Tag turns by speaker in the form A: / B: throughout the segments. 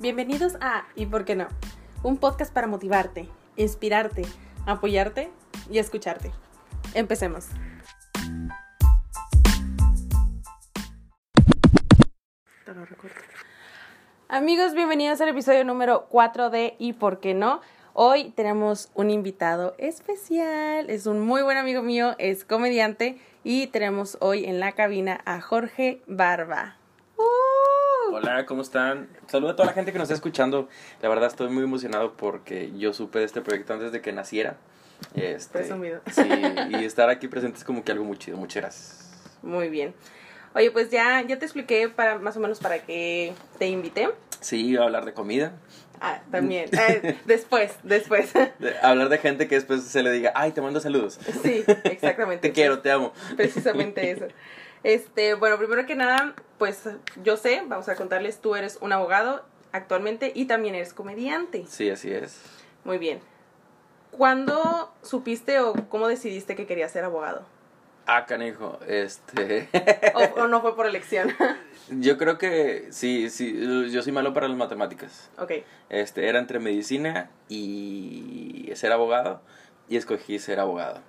A: Bienvenidos a ¿Y por qué no? Un podcast para motivarte, inspirarte, apoyarte y escucharte. Empecemos. Amigos, bienvenidos al episodio número 4 de ¿Y por qué no? Hoy tenemos un invitado especial, es un muy buen amigo mío, es comediante y tenemos hoy en la cabina a Jorge Barba.
B: Hola, ¿cómo están? Saludo a toda la gente que nos está escuchando. La verdad estoy muy emocionado porque yo supe de este proyecto antes de que naciera. Este,
A: Presumido.
B: Sí, y estar aquí presente es como que algo muy chido. Muchas gracias.
A: Muy bien. Oye, pues ya, ya te expliqué para más o menos para qué te invité.
B: Sí, iba a hablar de comida.
A: Ah, también. Eh, después, después.
B: de- hablar de gente que después se le diga, ay, te mando saludos.
A: Sí, exactamente.
B: Te quiero, te amo.
A: Precisamente eso. Este, bueno, primero que nada, pues yo sé, vamos a contarles, tú eres un abogado actualmente y también eres comediante.
B: Sí, así es.
A: Muy bien. ¿Cuándo supiste o cómo decidiste que querías ser abogado?
B: Ah, canijo, este...
A: ¿O, o no fue por elección?
B: yo creo que sí, sí, yo soy malo para las matemáticas.
A: ok.
B: Este, era entre medicina y ser abogado y escogí ser abogado.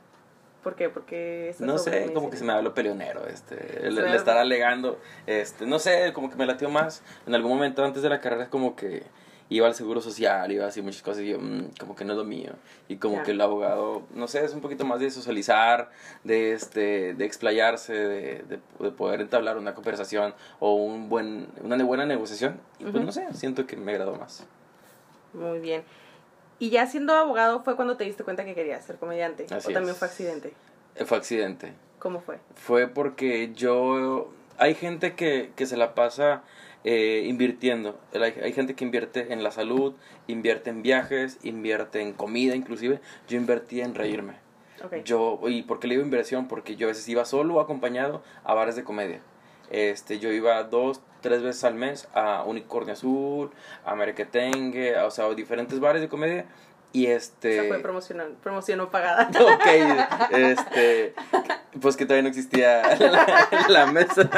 A: ¿Por qué? Porque
B: No sé, como que se me habló peleonero, este, el, el estar alegando, este, no sé, como que me latió más. En algún momento antes de la carrera como que iba al seguro social, iba así muchas cosas y yo, mm, como que no es lo mío. Y como que el abogado, no sé, es un poquito más de socializar, de este, de explayarse, de, de, de poder entablar una conversación o un buen, una buena negociación. Y pues no sé, siento que me agradó más.
A: Muy bien. ¿Y ya siendo abogado fue cuando te diste cuenta que querías ser comediante?
B: Así
A: ¿O también
B: es.
A: fue accidente?
B: Eh, Fue accidente.
A: ¿Cómo fue?
B: fue porque yo hay gente que, que se la pasa eh, invirtiendo hay, hay gente que invierte en la salud invierte en viajes invierte en comida inclusive yo invertí en reírme
A: Ok.
B: yo y por qué le digo inversión porque yo a veces iba solo o acompañado a bares de comedia este yo iba dos tres veces al mes a Unicornio Azul a Merequetengue a- o sea a diferentes bares de comedia y este
A: Esa fue promoción, promoción no pagada.
B: Ok, este, pues que todavía no existía la, la mesa.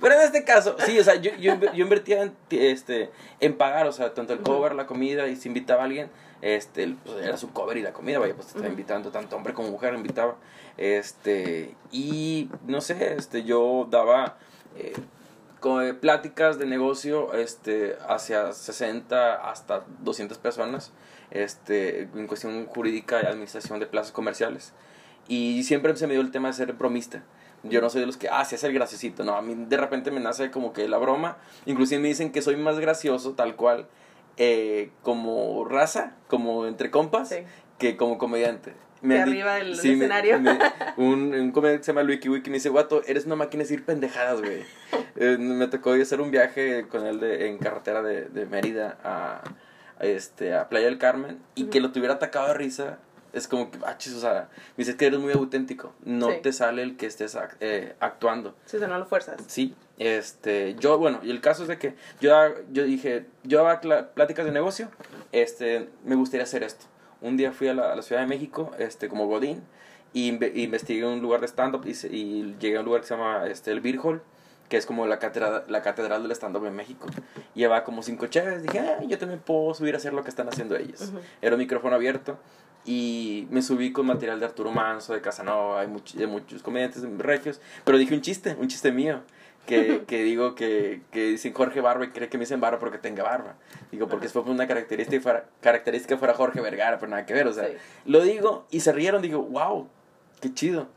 B: Pero en este caso, sí, o sea, yo, yo, yo invertía en, este, en pagar, o sea, tanto el cover, la comida, y si invitaba a alguien, este, pues era su cover y la comida, vaya, pues te estaba invitando, tanto hombre como mujer invitaba, este, y no sé, este, yo daba... eh, pláticas de negocio este hacia 60 hasta 200 personas este en cuestión jurídica y administración de plazas comerciales. Y siempre se me dio el tema de ser bromista. Yo no soy de los que ah se hace el graciosito no a mí de repente me nace como que la broma. Inclusive me dicen que soy más gracioso tal cual eh, como raza como entre compas
A: Sí.
B: que como comediante
A: De arriba del escenario.
B: me- un, un comediante que se llama Wiki Wiki me dice, guato, eres una máquina de decir pendejadas, güey. Eh, me tocó hacer un viaje con él de, en carretera de, de Mérida a, a este, a Playa del Carmen y que lo tuviera atacado de risa. Es como que, ah, chis, o sea, me dices que eres muy auténtico. No
A: Sí.
B: te sale el que estés ac- eh, actuando.
A: Sí, o sea, no lo fuerzas.
B: Sí, este, yo, bueno, y el caso es de que yo, yo dije, yo daba pláticas de negocio, este, me gustaría hacer esto. Un día fui a la, a la Ciudad de México, este, como Godín, y inve- investigué un lugar de stand-up y, llegué a un lugar que se llama, este, el Beer Hall, que es como la catedral, la catedral del stand-up en México. Llevaba como cinco chéves, dije, ah, yo también puedo subir a hacer lo que están haciendo ellos. Era un micrófono abierto y me subí con material de Arturo Manso, de Casanova, hay much- de muchos comediantes regios, pero dije un chiste, un chiste mío. Que, que digo que, que dicen Jorge Barba y cree que me dicen Barba porque tenga barba. Digo, porque fue una característica fuera, característica fuera Jorge Vergara, pero nada que ver, o sea.
A: Sí.
B: Lo digo y se rieron, digo, wow, qué chido.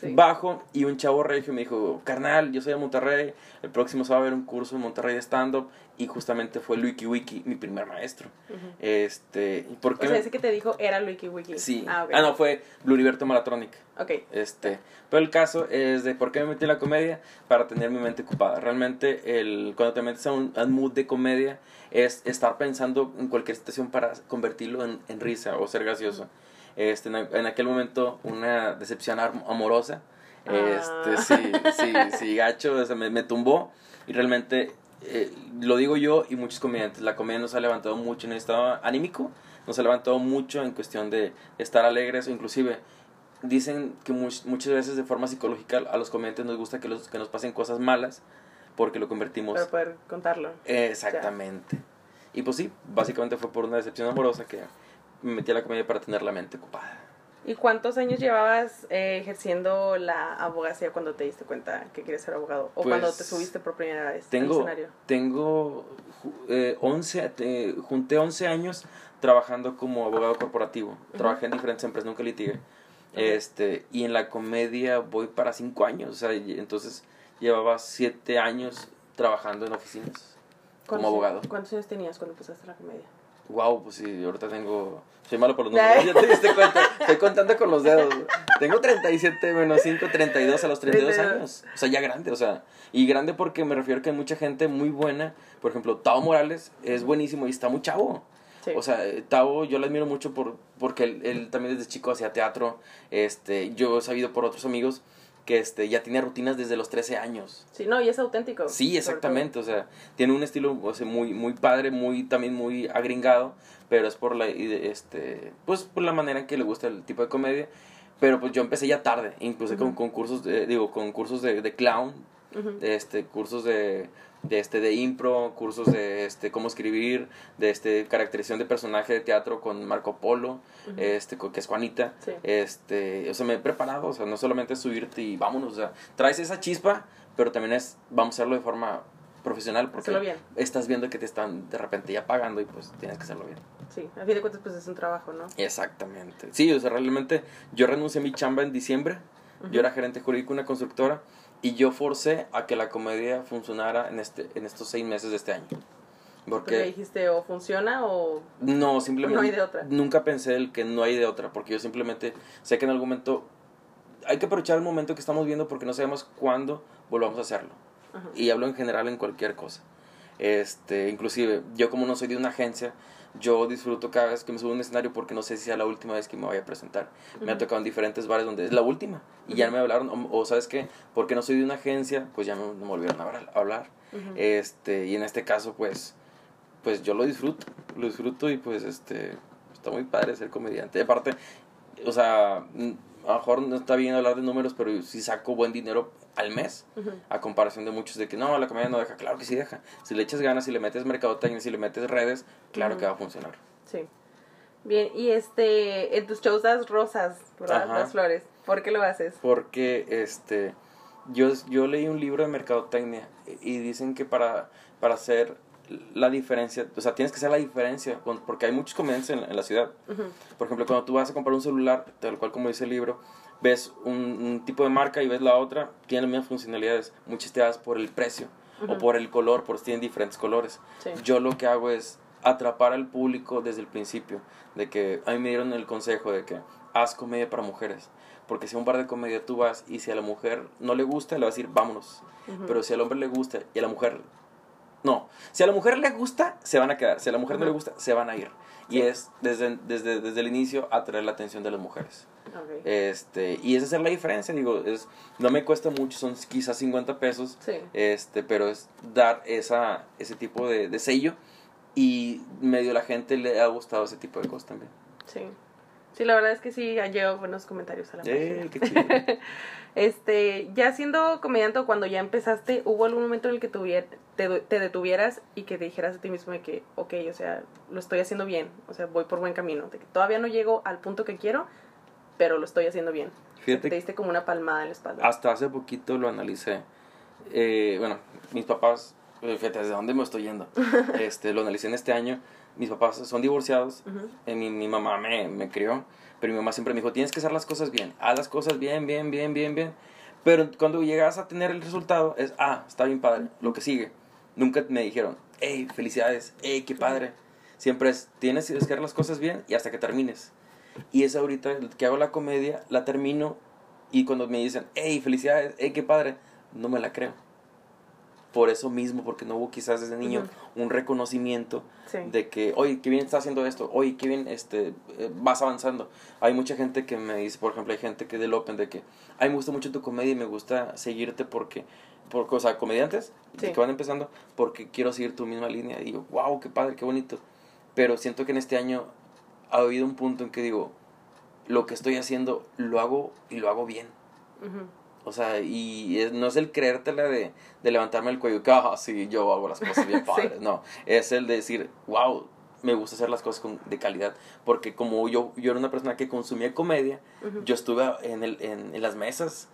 A: Sí.
B: Bajo y un chavo regio me dijo, carnal, yo soy de Monterrey, el próximo sábado va a haber un curso en Monterrey de stand-up y justamente fue Wiki Wiki, mi primer maestro.
A: Ujú.
B: Este, ¿y por
A: O sea, ese que te dijo era Wiki Wiki.
B: Sí.
A: Ah.
B: Ah, no, fue Bluriberto Malatronic.
A: Ok.
B: Este, pero el caso es de por qué me metí en la comedia para tener mi mente ocupada. Realmente, el, cuando te metes a un, a un mood de comedia, es estar pensando en cualquier situación para convertirlo en, en risa o ser gracioso. Este, en, en aquel momento, una decepción am- amorosa. Este,
A: Ah.
B: sí, sí, sí, gacho, o sea, me, me tumbó. Y realmente, eh, lo digo yo y muchos comediantes, la comedia nos ha levantado mucho en el estado anímico, nos ha levantado mucho en cuestión de estar alegres o inclusive dicen que much- muchas veces de forma psicológica a los comediantes nos gusta que, los, que nos pasen cosas malas porque lo convertimos
A: Para poder contarlo.
B: exactamente Y pues sí, básicamente fue por una decepción amorosa que me metí a la comedia para tener la mente ocupada.
A: ¿Y cuántos años llevabas eh, ejerciendo la abogacía cuando te diste cuenta que querías ser abogado? ¿O cuando te
B: Pues,
A: subiste por primera vez
B: Tengo,
A: al escenario?
B: tengo eh, 11, te- junté 11 años trabajando como abogado corporativo. Trabajé en diferentes empresas, nunca litigué. Este, y en la comedia voy para 5 años, o sea, entonces llevaba 7 años trabajando en oficinas como
A: ¿Cuántos-
B: abogado.
A: ¿Cuántos años tenías cuando empezaste la comedia?
B: Wow, pues sí, ahorita tengo. Soy malo por los números. Ya te diste cuenta. Estoy contando con los dedos. Tengo 37 menos 5, 32 a los 32 años. O sea, ya grande, o sea. Y grande porque me refiero que hay mucha gente muy buena. Por ejemplo, Tao Morales es buenísimo y está muy chavo.
A: Sí.
B: O sea, eh, Tao yo lo admiro mucho por, porque él, él también desde chico hacía teatro. Este, yo he sabido por otros amigos que este, ya tiene rutinas desde los 13 años.
A: Sí, no, y es auténtico.
B: Sí, exactamente, o sea, tiene un estilo o sea, muy muy padre, muy también muy agringado, pero es por la este pues por la manera en que le gusta el tipo de comedia, pero pues yo empecé ya tarde, incluso con concursos de, digo, con cursos de, de clown,
A: Ujú.
B: de este cursos de de este de impro, cursos de este cómo escribir, de este caracterización de personaje de teatro con Marco Polo,
A: Ujú.
B: este con- que es Juanita.
A: Sí.
B: Este, o sea, me he preparado, o sea, no solamente subirte y vámonos, o sea, traes esa chispa, pero también es vamos a hacerlo de forma profesional porque
A: bien.
B: estás viendo que te están de repente ya pagando y pues tienes que hacerlo bien.
A: Sí, a fin de cuentas pues es un trabajo, ¿no?
B: Exactamente. Sí, o sea, realmente yo renuncié a mi chamba en diciembre. Yo era gerente jurídico de una constructora y yo forcé a que la comedia funcionara en este en estos seis meses de este año.
A: Porque
B: Porque
A: dijiste o funciona o...
B: no, simplemente
A: No hay de otra.
B: nunca pensé el que no hay de otra, porque yo simplemente sé que en algún momento hay que aprovechar el momento que estamos viendo porque no sabemos cuándo volvamos a hacerlo.
A: Ajá.
B: Y hablo en general en cualquier cosa. Este, inclusive, yo como no soy de una agencia, yo disfruto cada vez que me subo a un escenario porque no sé si sea la última vez que me vaya a presentar. Me ha tocado en diferentes bares donde es la última y ya no me hablaron, o, o sabes qué, porque no soy de una agencia, pues ya no me volvieron a hablar-. Este, y en este caso, pues, pues yo lo disfruto, lo disfruto y pues, este, está muy padre ser comediante. Aparte, o sea, a lo mejor no está bien hablar de números, pero si saco buen dinero al mes, a comparación de muchos de que no, la comedia no deja, claro que sí deja. Si le echas ganas, si le metes mercadotecnia, si le metes redes, claro que va a funcionar.
A: Sí. Bien, y este, en tus shows das rosas, ¿verdad? Las flores. ¿Por qué lo haces?
B: Porque este yo, yo leí un libro de mercadotecnia y dicen que para, para hacer la diferencia, o sea, tienes que hacer la diferencia, con- porque hay muchos comediantes en, en la ciudad. Por ejemplo, cuando tú vas a comprar un celular, tal cual como dice el libro, ves un, un tipo de marca y ves la otra, tienen las mismas funcionalidades, muchas te das por el precio o por el color, porque tienen diferentes colores.
A: Sí.
B: Yo lo que hago es atrapar al público desde el principio, de que a mí me dieron el consejo de que haz comedia para mujeres, porque si a un bar de comedia tú vas y si a la mujer no le gusta, le vas a decir vámonos, pero si al hombre le gusta y a la mujer no, si a la mujer le gusta, se van a quedar, si a la mujer no le gusta, se van a ir. Y es desde, desde, desde el inicio atraer la atención de las mujeres. Este, y esa es la diferencia, digo, es, no me cuesta mucho, son quizás 50 pesos,
A: Sí.
B: este, pero es dar esa, ese tipo de, de sello y medio la gente le ha gustado ese tipo de cosas también.
A: Sí. Sí, la verdad es que sí, ha llegado buenos comentarios a la
B: Eh,
A: página.
B: qué chido.
A: Este, ya siendo comediante o cuando ya empezaste, ¿hubo algún momento en el que tuvier- te, te detuvieras y que te dijeras a ti mismo de que, ok, o sea, lo estoy haciendo bien, o sea, voy por buen camino, de que todavía no llego al punto que quiero, pero lo estoy haciendo bien?
B: Fíjate
A: Te diste como una palmada en la espalda.
B: hasta hace poquito lo analicé. Eh, bueno, mis papás, eh, fíjate, ¿desde dónde me estoy yendo? Este, lo analicé en este año. Mis papás son divorciados. Eh, mi, mi mamá me, me crió, pero mi mamá siempre me dijo, tienes que hacer las cosas bien. Haz las cosas bien, bien, bien, bien, bien. Pero cuando llegas a tener el resultado, es, ah, está bien padre, lo que sigue. Nunca me dijeron, hey, felicidades, hey, qué padre. Siempre es, tienes que hacer las cosas bien y hasta que termines. Y es ahorita que hago la comedia, la termino y cuando me dicen, hey, felicidades, hey, qué padre, no me la creo. Por eso mismo, porque no hubo quizás desde niño un reconocimiento
A: Sí.
B: de que, oye, qué bien estás haciendo esto, oye, qué bien este, eh, vas avanzando. Hay mucha gente que me dice, por ejemplo, hay gente que del Open de que, ay, me gusta mucho tu comedia y me gusta seguirte porque, por, o sea, comediantes
A: Sí.
B: que van empezando, porque quiero seguir tu misma línea. Y digo, wow, qué padre, qué bonito. Pero siento que en este año ha habido un punto en que digo, lo que estoy haciendo lo hago y lo hago bien.
A: Ujú.
B: O sea, y es- no es el creértela de, de levantarme el cuello, que, ah, sí, yo hago las cosas bien
A: Sí.
B: padres. No, es el de decir, wow, me gusta hacer las cosas con- de calidad. Porque como yo, yo era una persona que consumía comedia, yo estuve en, el, en, en las mesas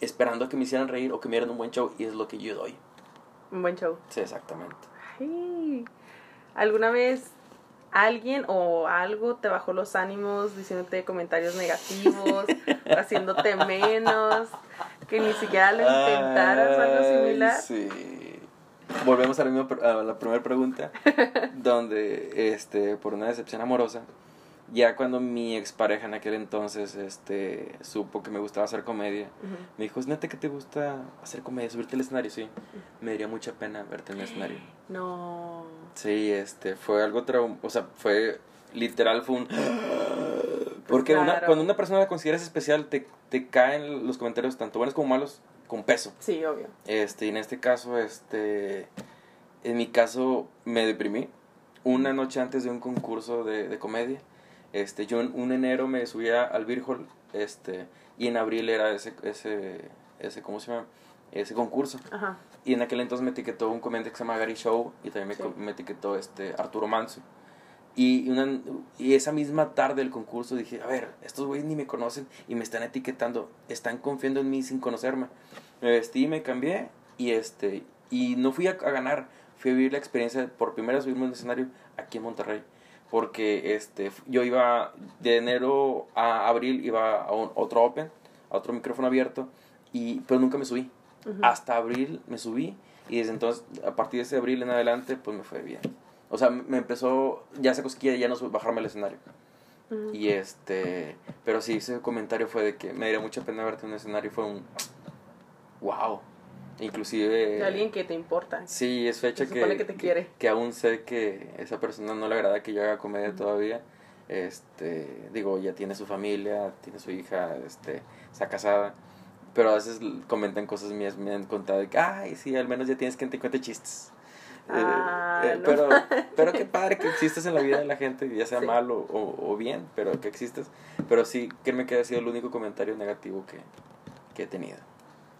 B: esperando a que me hicieran reír o que me dieran un buen show, y es lo que yo doy.
A: Un buen show.
B: Sí, exactamente.
A: Ay, ¿Alguna vez alguien o algo te bajó los ánimos diciéndote comentarios negativos, haciéndote menos, que ni siquiera lo intentaras o algo similar?
B: Sí. Volvemos a la, misma a la primera pregunta, donde, este, por una decepción amorosa, ya cuando mi expareja en aquel entonces, este, supo que me gustaba hacer comedia,
A: Ujú.
B: me dijo, ¿es neta que te gusta hacer comedia, subirte al escenario? Sí, me daría mucha pena verte en el escenario.
A: No.
B: Sí, este, fue algo traum... O sea, fue... Literal fue un... Porque una,
A: claro.
B: cuando una persona la consideras especial, te, te caen los comentarios, tanto buenos como malos, con peso.
A: Sí, obvio.
B: Este, y en este caso, este... En mi caso, me deprimí. Una noche antes de un concurso de, de comedia. Este, yo en un enero me subía al Beer Hall, este... Y en abril era ese... ese, ese ¿Cómo se llama? Ese concurso.
A: Ajá.
B: Y en aquel entonces me etiquetó un comediante que se llama Gary Show y también me,
A: Sí.
B: me etiquetó este Arturo Manso. Y, una, y esa misma tarde del concurso dije, a ver, estos güeyes ni me conocen y me están etiquetando, están confiando en mí sin conocerme. Me vestí, me cambié y este y no fui a, a ganar, fui a vivir la experiencia por primera vez subirme a un escenario aquí en Monterrey. Porque este yo iba de enero a abril iba a un- otro open, a otro micrófono abierto y pero nunca me subí. Hasta abril me subí y desde entonces, a partir de ese abril en adelante, pues me fue bien. O sea, me empezó, ya se cosquilla ya no bajarme al escenario.
A: Ujú.
B: Y este, pero sí, ese comentario fue de que me daría mucha pena verte en un escenario, fue un, wow. Inclusive...
A: De alguien que te importa.
B: Sí, es fecha que,
A: que te quiere.
B: que aún sé que esa persona no le agrada que yo haga comedia
A: Ujú.
B: todavía. Este, digo, ya tiene su familia, tiene su hija, este, está casada. Pero a veces comentan cosas mías, me han contado de que, ay, sí, al menos ya tienes quien te cuente chistes. Eh,
A: Ah,
B: eh,
A: no
B: pero, pero qué padre que existes en la vida de la gente, ya sea
A: Sí.
B: mal o, o- o bien, pero que existes. Pero sí, créeme que ha sido el único comentario negativo que, que he tenido.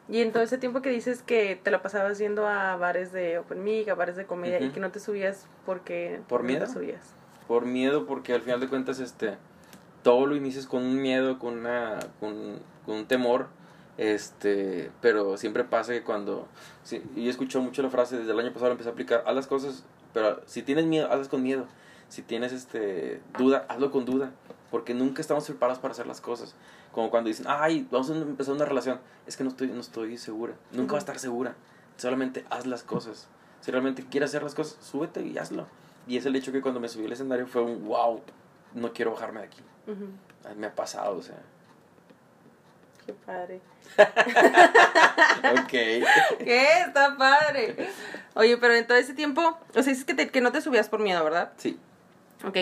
A: Y en todo ese tiempo que dices que te la pasabas yendo a bares de open mic, a bares de comedia y que no te subías porque
B: ¿Por
A: no
B: miedo?
A: te subías.
B: por miedo porque al final de cuentas este todo lo inicias con un miedo con una con, con un temor este pero siempre pasa que cuando sí, y yo escucho mucho la frase desde el año pasado la empecé a aplicar haz las cosas pero si tienes miedo hazlas con miedo si tienes este duda hazlo con duda porque nunca estamos preparados para hacer las cosas como cuando dicen ay vamos a empezar una relación es que no estoy no estoy segura nunca va a estar segura solamente haz las cosas si realmente quieres hacer las cosas súbete y hazlo y es el hecho que cuando me subí al escenario fue un wow, no quiero bajarme de aquí.
A: Ujú.
B: Ay, Me ha pasado, o sea.
A: Qué padre.
B: Ok.
A: ¿Qué? Está padre. Oye, pero en todo ese tiempo, o sea, dices que, te- que no te subías por miedo, ¿verdad?
B: Sí.
A: Ok,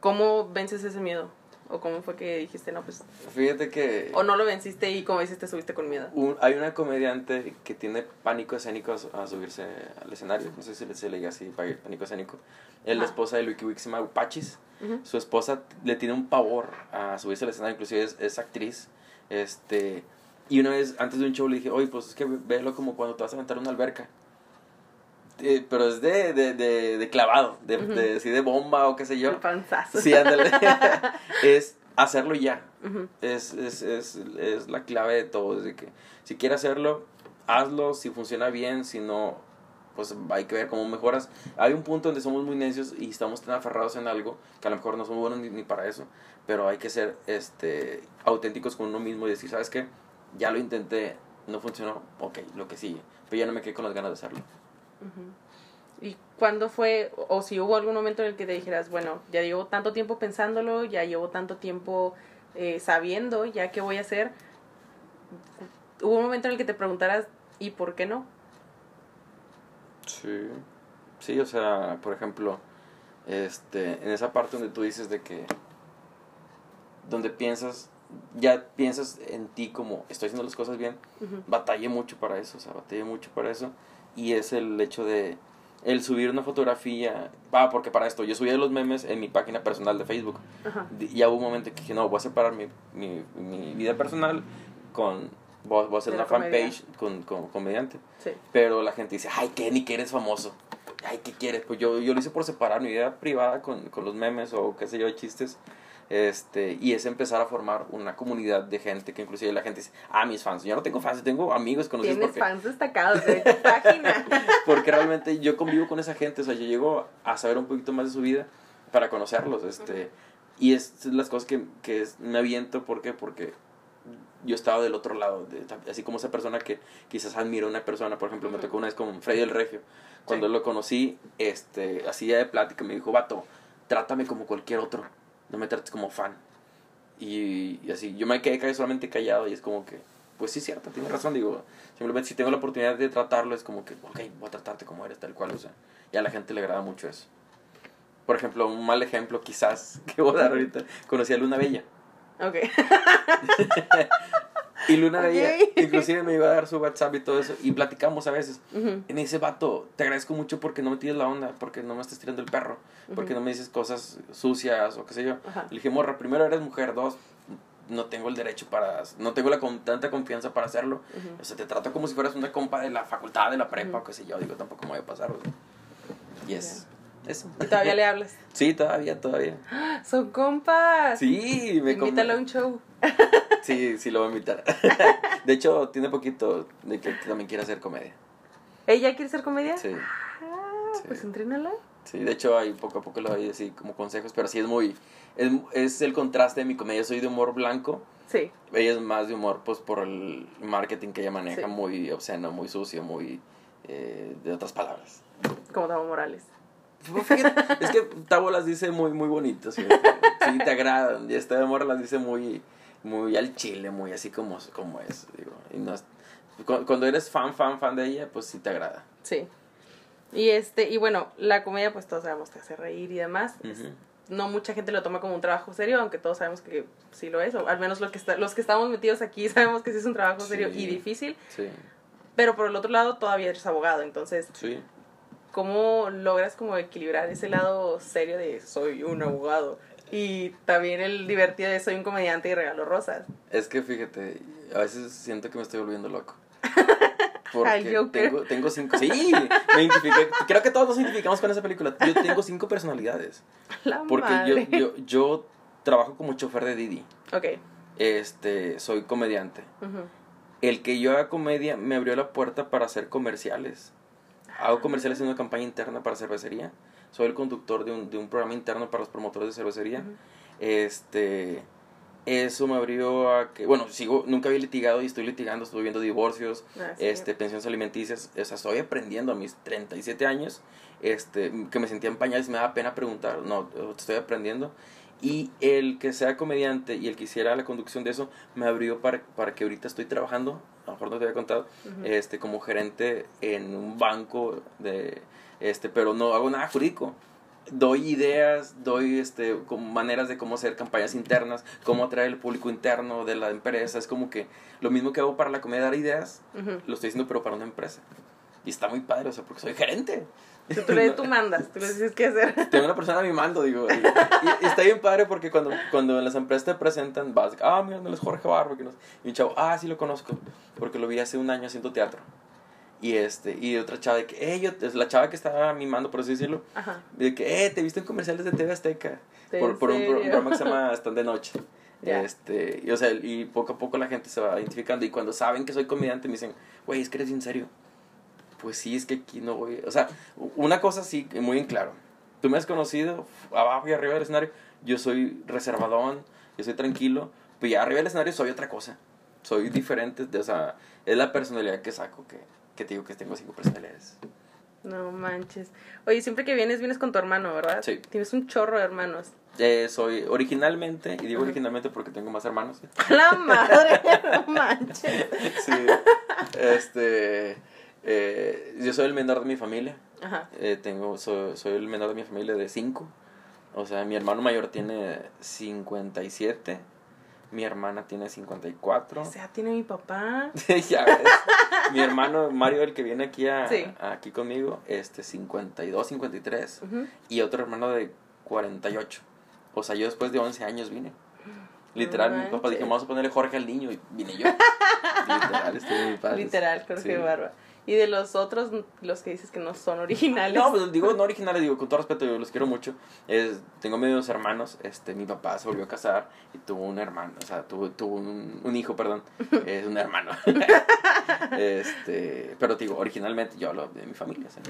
A: ¿cómo vences ese miedo? ¿O cómo fue que dijiste, no, pues,
B: Fíjate que
A: o no lo venciste y como dices, te subiste con miedo?
B: un- hay una comediante que tiene pánico escénico a, a subirse al escenario. No sé si se le diga así, pánico escénico. Es la esposa de Luiki Wick, se llama Pachis.
A: Ujú.
B: Su esposa le tiene un pavor a subirse al escenario, inclusive es, es actriz. Este, y una vez antes de un show le dije, oye, pues es que véelo como cuando te vas a aventar una alberca. Eh, pero es de, de, de, de clavado, de,
A: Ujú.
B: de, así de bomba o qué sé
A: El
B: yo.
A: panzazo.
B: Sí, ándale. es hacerlo ya.
A: Ujú.
B: Es, es, es, es la clave de todo. Es de que si quieres hacerlo, hazlo. Si funciona bien, si no, pues hay que ver cómo mejoras. Hay un punto donde somos muy necios y estamos tan aferrados en algo que a lo mejor no somos buenos ni, ni para eso. Pero hay que ser este, auténticos con uno mismo y decir, ¿sabes qué? Ya lo intenté, no funcionó. Ok, lo que sigue. Pero ya no me quedé con las ganas de hacerlo.
A: Ujú. ¿Y cuándo fue, o o si hubo algún momento en el que te dijeras, bueno, ya llevo tanto tiempo pensándolo, ya llevo tanto tiempo eh, sabiendo ya qué voy a hacer? ¿Hubo un momento en el que te preguntaras, ¿y por qué no?
B: Sí. Sí, o sea, por ejemplo, este, en esa parte donde tú dices de que, donde piensas, ya piensas en ti como estoy haciendo las cosas bien, batallé mucho para eso, o sea, batallé mucho para eso, y es el hecho de el subir una fotografía, va, porque para esto, yo subía los memes en mi página personal de Facebook, y ya hubo un momento que dije, no, voy a separar mi, mi, mi vida personal con voy, voy a hacer una fanpage con, con comediante.
A: Sí.
B: Pero la gente dice, ay, Kenny, que eres famoso. Ay, ¿qué quieres? Pues yo, yo lo hice por separar mi vida privada con, con los memes o qué sé yo, chistes. Este, y es empezar a formar una comunidad de gente que inclusive la gente dice, ah, mis fans. Yo no tengo fans, yo tengo amigos conocidos
A: Tienes
B: porque,
A: fans destacados de tu página.
B: porque realmente yo convivo con esa gente. O sea, yo llego a saber un poquito más de su vida para conocerlos. Este, Y es las cosas que, que es- me aviento. ¿Por qué? Porque yo estaba del otro lado. de- así como esa persona que quizás admiro a una persona. Por ejemplo, me tocó una vez con Freddy el Regio. Cuando
A: Sí.
B: lo conocí, este, así ya de plática, me dijo, vato, trátame como cualquier otro. No me trates como fan. Y, y así, yo me quedé solamente callado y es como que, pues sí, cierto, tienes razón. Digo, simplemente si tengo la oportunidad de tratarlo, es como que, ok, voy a tratarte como eres, tal cual. O sea, y a la gente le agrada mucho eso. Por ejemplo, un mal ejemplo quizás que voy a dar ahorita, conocí a Luna Bella.
A: Ok.
B: Y Luna
A: Ok.
B: Bella, inclusive me iba a dar su WhatsApp y todo eso, y platicamos a veces.
A: Ujú.
B: Y me dice, vato, te agradezco mucho porque no me tires la onda, porque no me estás tirando el perro, porque
A: Ujú.
B: no me dices cosas sucias o qué sé yo.
A: Ajá.
B: Le dije, morra, primero eres mujer, dos, no tengo el derecho para, no tengo la con, tanta confianza para hacerlo.
A: Ujú.
B: O sea, te trato como si fueras una compa de la facultad, de la prepa o qué sé yo. Digo, tampoco me voy a pasar. o sea. Y es eso.
A: Y todavía le hablas.
B: Sí, todavía, todavía.
A: Son compas.
B: Sí, me
A: Invítalo a un show.
B: Sí, sí, lo voy a invitar. de hecho, tiene poquito de que también quiere hacer comedia.
A: ¿Ella quiere ser comedia?
B: Sí.
A: Ah,
B: Sí.
A: pues.
B: Sí, de hecho, ahí poco a poco lo doy así como consejos, pero sí es muy. Es, es el contraste de mi comedia. Soy de humor blanco,
A: Sí.
B: ella es más de humor, pues por el marketing que ella maneja,
A: Sí.
B: muy obsceno, muy sucio, muy. eh, de otras palabras.
A: Como Tavo Morales.
B: Pues, fíjate, es que Tabo las dice muy, muy bonitas. Sí, Sí, te agradan. Y esta de amor las dice muy, muy al chile, muy así como, como es. Digo, y no cuando eres fan, fan, fan de ella, pues sí te agrada.
A: Sí. Y este, y bueno, la comedia, pues todos sabemos que hace reír y demás. No mucha gente lo toma como un trabajo serio, aunque todos sabemos que sí lo es, o al menos lo que está, los que estamos metidos aquí sabemos que sí es un trabajo serio
B: Sí.
A: y difícil.
B: Sí,
A: Pero por el otro lado, todavía eres abogado, entonces,
B: sí.
A: ¿Cómo logras como equilibrar ese lado serio de soy un abogado? Y también el divertido de soy un comediante y regalo rosas.
B: Es que fíjate, a veces siento que me estoy volviendo loco. Porque tengo, tengo cinco. Sí, me. Creo que todos nos identificamos con esa película. Yo tengo cinco personalidades.
A: La
B: Porque yo,
A: madre.
B: yo, yo trabajo como chofer de Didi.
A: Ok.
B: Este, soy comediante. El que yo haga comedia me abrió la puerta para hacer comerciales. Hago comerciales en una campaña interna para cervecería. Soy el conductor de un, de un programa interno para los promotores de cervecería.
A: Ujú.
B: Este, eso me abrió a que, bueno, sigo, nunca había litigado y estoy litigando, estoy viendo divorcios,
A: Ah, sí.
B: este, pensiones alimenticias, o sea, estoy aprendiendo a mis 37 años, este, que me sentía en pañales, me daba pena preguntar, no, estoy aprendiendo. Y el que sea comediante y el que hiciera la conducción de eso, me abrió para, para que ahorita estoy trabajando, a lo mejor no te había contado,
A: Ujú.
B: este, como gerente en un banco de, este, pero no hago nada jurídico. Doy ideas, doy este, como maneras de cómo hacer campañas internas, cómo atraer el público interno de la empresa. Es como que lo mismo que hago para la comedia, dar ideas,
A: Ujú.
B: lo estoy haciendo pero para una empresa. Y está muy padre, o sea, porque soy gerente.
A: Sea, tú, le, tú mandas, tú les dices qué hacer.
B: Tengo una persona a mi mando, digo. Y, y- y está bien padre porque cuando, cuando en las empresas te presentan, vas, ah, mira, no es Jorge Barro. Que no, y un chavo, ah, sí lo conozco, porque lo vi hace un año haciendo teatro. Y este, y otra chava de que, eh, yo, es la chava que estaba mimando, por así decirlo,
A: Ajá.
B: de que, eh, te he visto en comerciales de TV Azteca.
A: ¿En
B: Por, por un, un programa que se llama Stand de Noche.
A: Ya.
B: Este, y, o sea, y poco a poco la gente se va identificando. Y cuando saben que soy comediante, me dicen, güey, es que eres bien serio. Pues sí, es que aquí no voy. O sea, una cosa sí, muy en claro. Tú me has conocido abajo y arriba del escenario. Yo soy reservadón, yo soy tranquilo. Pero ya arriba del escenario soy otra cosa. Soy diferente. de- o sea, es la personalidad que saco, que, que te digo que tengo cinco personalidades.
A: No manches. Oye, siempre que vienes, vienes con tu hermano, ¿verdad?
B: Sí.
A: Tienes un chorro de hermanos.
B: Eh, soy originalmente, y digo originalmente porque tengo más hermanos.
A: La madre, no manches.
B: Sí. Este. Eh, yo soy el menor de mi familia.
A: Ajá.
B: Eh, tengo, soy, soy el menor de mi familia de cinco. O sea, mi hermano mayor tiene 57. Mi hermana tiene 54.
A: O sea, tiene mi papá.
B: ya ves. Mi hermano Mario, el que viene aquí, a,
A: Sí.
B: aquí conmigo, este 52, 53.
A: Ujú.
B: Y otro hermano de 48. O sea, yo después de 11 años vine. Literal, mi papá dije, vamos a ponerle Jorge al niño y vine yo. literal, estuvo muy padre.
A: Literal, Jorge
B: Sí.
A: Barba. Y de los otros, los que dices que no son originales.
B: No, pues digo, no originales, digo, con todo respeto, yo los quiero mucho. Es, tengo medios hermanos, este, mi papá se volvió a casar y tuvo un hermano, o sea, tuvo, tuvo un, un hijo, perdón, es un hermano. este, pero digo, originalmente yo hablo de mi familia, ¿sí?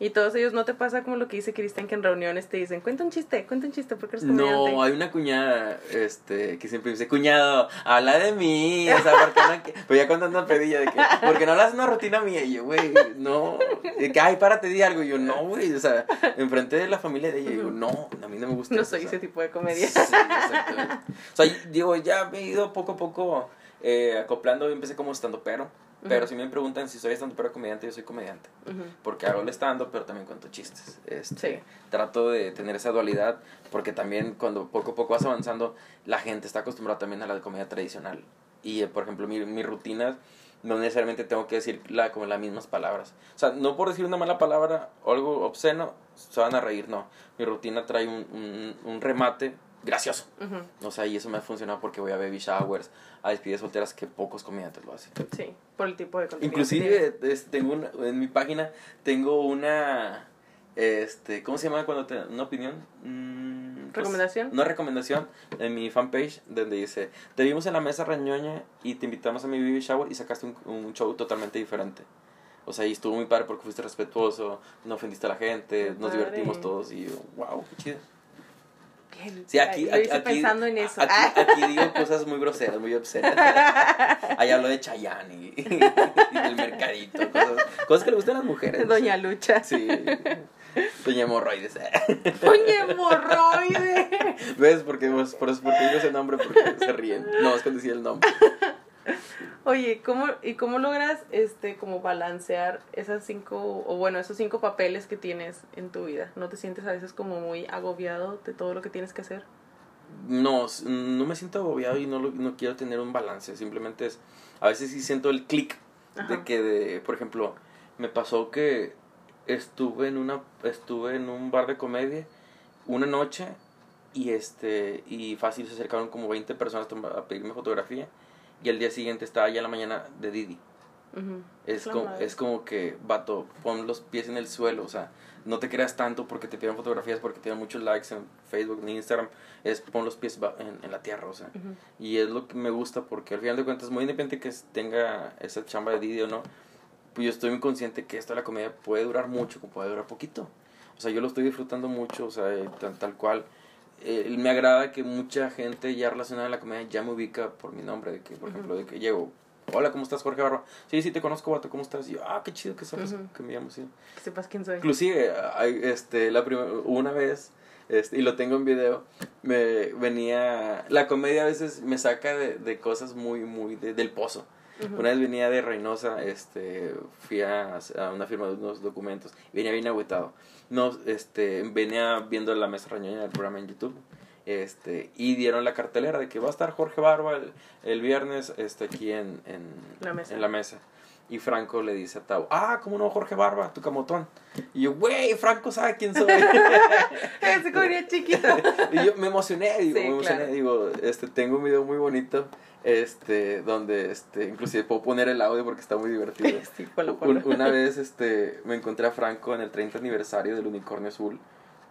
A: Y todos ellos, ¿no te pasa como lo que dice Cristian que en reuniones te dicen, cuenta un chiste, cuenta un chiste porque eres comediante?
B: No, hay una cuñada, este, que siempre dice, cuñado, habla de mí, o sea, porque no, que-" pero ya contando pedilla de que, porque no hablas una rutina mía, y yo, güey, no, de que, ay, párate, di algo, y yo, no, güey, o sea, enfrente de la familia de ella, y digo, no, a mí no me gusta
A: No
B: eso,
A: soy
B: o sea.
A: ese tipo de comedia.
B: Sí, exactamente. O sea, digo, ya me he ido poco a poco eh, acoplando, yo empecé como estando pero, pero si me preguntan si soy estando pero comediante, yo soy comediante,
A: Ujú.
B: porque hago el estando, pero también cuento chistes. Este,
A: Sí.
B: Trato de tener esa dualidad, porque también cuando poco a poco vas avanzando, la gente está acostumbrada también a la comedia tradicional. Y, eh, por ejemplo, mi, mis rutinas no necesariamente tengo que decir la, como las mismas palabras. O sea, no por decir una mala palabra o algo obsceno, se van a reír, no. Mi rutina trae un, un, un remate gracioso.
A: Ujú.
B: O sea, y eso me ha funcionado porque voy a baby showers, a despedidas solteras que pocos comediantes lo hacen.
A: Sí, por el tipo de contenido.
B: Inclusive es- tengo una- en mi página tengo una este, ¿cómo se llama cuando te una opinión? Mm, pues,
A: ¿Recomendación?
B: Una recomendación en mi fanpage donde dice, "Te vimos en la mesa reñoña y te invitamos a mi baby shower y sacaste un, un show totalmente diferente." O sea, y estuvo muy padre porque fuiste respetuoso, no ofendiste a la gente, nos
A: padre.
B: divertimos todos y wow, qué chido. Sí, aquí, aquí, aquí-
A: pensando en eso.
B: Aquí, aquí digo cosas muy groseras, muy obscenas. Ahí hablo de Chayanne y, y del mercadito, cosas, cosas que le gustan a las mujeres. no
A: Doña
B: sé.
A: Lucha.
B: Sí. Doña Hemorroides.
A: Doña hemorroide.
B: ¿Ves? Porque, pues, por eso porque digo ese nombre, porque se ríen. No, es cuando decía el nombre.
A: Oye, ¿cómo, ¿y cómo logras este como balancear esas cinco, o bueno, esos cinco papeles que tienes en tu vida? ¿No te sientes a veces como muy agobiado de todo lo que tienes que hacer?
B: No, no me siento agobiado y no, lo- no quiero tener un balance. Simplemente es. A veces sí siento el clic de que, de, por ejemplo, me pasó que estuve en una estuve en un bar de comedia una noche y este y fácil se acercaron como 20 personas a pedirme fotografía y el día siguiente estaba ya la mañana de Didi. Es como, es como que, vato, pon los pies en el suelo, o sea, no te creas tanto porque te piden fotografías, porque tienen muchos likes en Facebook, en Instagram, es pon los pies en, en la tierra, o sea. Y es lo que me gusta porque al final de cuentas, muy independiente que tenga esa chamba de Didi o no, pues yo estoy muy consciente que esto de la comedia puede durar mucho, como puede durar poquito. O sea, yo lo estoy disfrutando mucho, o sea, eh, tal, tal cual. Eh, me agrada que mucha gente ya relacionada a la comedia ya me ubica por mi nombre, de que, por ejemplo, de que llego, hola, ¿cómo estás, Jorge Barba? Sí, sí, te conozco, vato, ¿cómo estás? Y yo, ah, qué chido que sabes que me llamo así.
A: Que sepas quién soy.
B: Inclusive, este, la una vez, este, y lo tengo en video, me venía, la comedia a veces me saca de, de cosas muy, muy de- del pozo.
A: Ujú.
B: Una vez venía de Reynosa, este, fui a, a una firma de unos documentos, venía bien agüitado. No, este, venía viendo la mesa reñoña del programa en YouTube, este, y dieron la cartelera de que va a estar Jorge Barba el, el viernes, este, aquí en, en,
A: La mesa.
B: en la mesa. Y Franco le dice a Tau, ah, ¿cómo no, Jorge Barba, tu camotón? Y yo, güey, Franco sabe quién soy.
A: Ese comedia chiquito.
B: y yo me emocioné, digo,
A: Sí,
B: me emocioné,
A: claro.
B: digo, este, tengo un video muy bonito, este, donde, este, inclusive puedo poner el audio porque está muy divertido.
A: Sí, ponlo,
B: Un-
A: ponlo.
B: una vez, este, me encontré a Franco en el 30 aniversario del Unicornio Azul,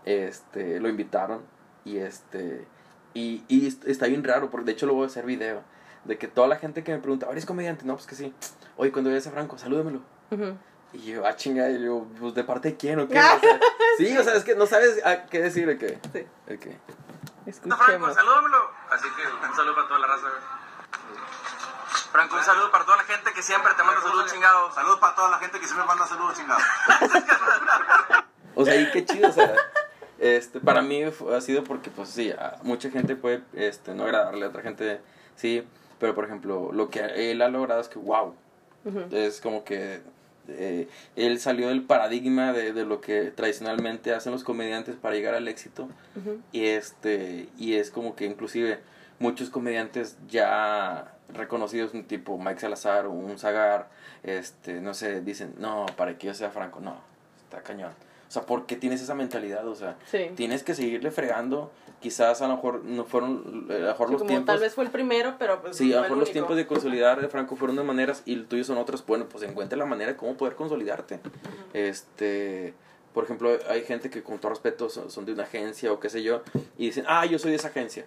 B: este, lo invitaron, y este, y, y est- está bien raro, porque de hecho lo voy a hacer video, de que toda la gente que me pregunta, ¿eres comediante? No, pues que sí. Oye, cuando veas a Franco, salúdamelo.
A: Ujú.
B: Y yo, ah, chinga, y yo, pues, ¿de parte de quién o qué? O sea, sí, o sea, es que no sabes a qué decir, ¿de qué?
A: Sí.
B: ¿De qué?
A: Escuchemos.
B: salúdamelo. Así que un saludo para toda la raza. Franco, un saludo para toda la gente que siempre te manda saludos chingados.
C: Saludos para toda la gente que siempre manda saludos, chingados.
B: O sea, y qué chido, o sea, este, para mí ha sido porque, pues sí, a mucha gente puede, este, no agradarle, a otra gente sí, pero por ejemplo, lo que él ha logrado es que, wow, es como que eh, él salió del paradigma de, de lo que tradicionalmente hacen los comediantes para llegar al éxito y este y es como que inclusive muchos comediantes ya reconocidos un tipo Mike Salazar o un Zagar este no sé dicen no para que yo sea franco no está cañón O sea, ¿por qué tienes esa mentalidad? O sea,
A: Sí.
B: tienes que seguirle fregando. Quizás a lo mejor no fueron, a lo mejor
A: Sí,
B: los
A: como
B: tiempos...
A: tal vez fue el primero, pero pues
B: Sí,
A: no
B: a lo mejor los tiempos de consolidar de Franco fueron de maneras y el tuyo son otras. Bueno, pues encuentra la manera de cómo poder consolidarte. Este, por ejemplo, hay gente que con todo respeto son, son de una agencia o qué sé yo y dicen, ah, yo soy de esa agencia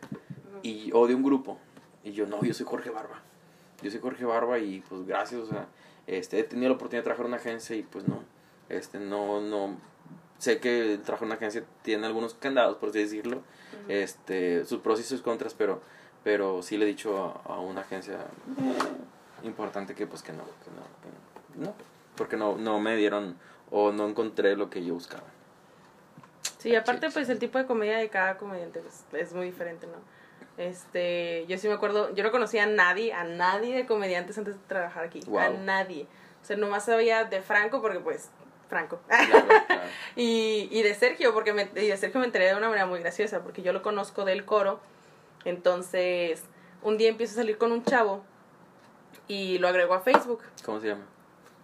B: y o de un grupo y yo no, yo soy Jorge Barba. Yo soy Jorge Barba y pues gracias, o sea, este, he tenido la oportunidad de trabajar en una agencia y pues no, este, no, no, sé que el trabajo en una agencia tiene algunos candados, por así decirlo, este, sus pros y sus contras, pero, pero sí le he dicho a, a una agencia eh, importante que pues que no, que no, que no, porque no, no me dieron o no encontré lo que yo buscaba.
A: Sí, aparte pues el tipo de comedia de cada comediante pues, es muy diferente, ¿no? Este, yo sí me acuerdo, yo no conocía a nadie, a nadie de comediantes antes de trabajar aquí, a nadie. O sea, nomás sabía de Franco porque pues Franco.
B: Claro, claro.
A: y, y de Sergio, porque me, y de Sergio me enteré de una manera muy graciosa, porque yo lo conozco del coro. Entonces, un día empiezo a salir con un chavo y lo agrego a Facebook.
B: ¿Cómo se llama?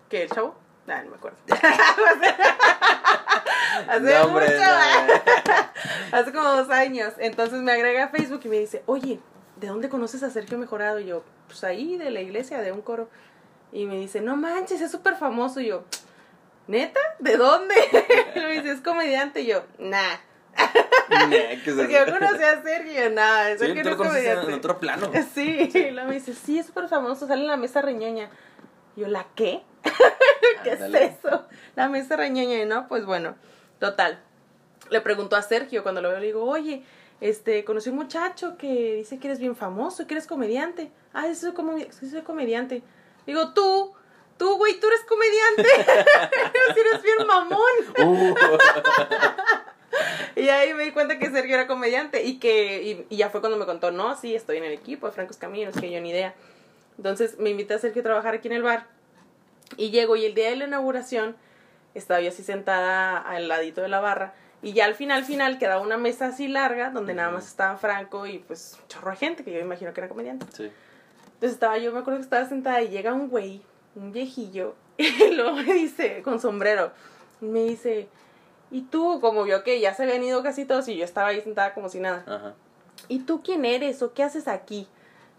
A: ¿Qué, el chavo? Ah, no me acuerdo. Hace
B: No,
A: mucho. Hace como dos años. Entonces me agrega a Facebook y me dice, oye, ¿de dónde conoces a Sergio Mejorado? Y yo, pues ahí, de la iglesia, de un coro. Y me dice, no manches, es súper famoso. Y yo, ¿neta? ¿De dónde? Y me dice, es comediante. Y yo, nah.
B: Ne, ¿qué es
A: Porque yo conocí a Sergio, nada,
B: Sí,
A: Sergio
B: tú
A: no es
B: en,
A: comediante.
B: en otro plano.
A: Sí, y luego me dice, sí, es súper famoso, sale en la mesa reñoña. Y yo, ¿la qué? ¿Qué
B: Ándale.
A: es eso? La mesa reñoña, y no, pues bueno, total. Le preguntó a Sergio cuando lo veo, le digo, oye, este, conocí un muchacho que dice que eres bien famoso que eres comediante. Ah, comi- sí, soy comediante. Digo, tú, tú, güey, tú eres comediante. Eres bien mamón.
B: Uh,
A: Y ahí me di cuenta que Sergio era comediante y que y, y ya fue cuando me contó, no, sí, estoy en el equipo de Francos Caminos, que yo ni idea. Entonces me invité a Sergio a trabajar aquí en el bar y llego y el día de la inauguración estaba yo así sentada al ladito de la barra y ya al final, final quedaba una mesa así larga donde nada más estaba Franco y pues un chorro de gente que yo imagino que era comediante.
B: sí.
A: Entonces estaba yo, me acuerdo que estaba sentada y llega un güey, un viejillo, y luego me dice, con sombrero, me dice, ¿y tú? Como vio que ya se habían ido casi todos y yo estaba ahí sentada como si nada.
B: Ajá.
A: ¿Y tú quién eres o qué haces aquí?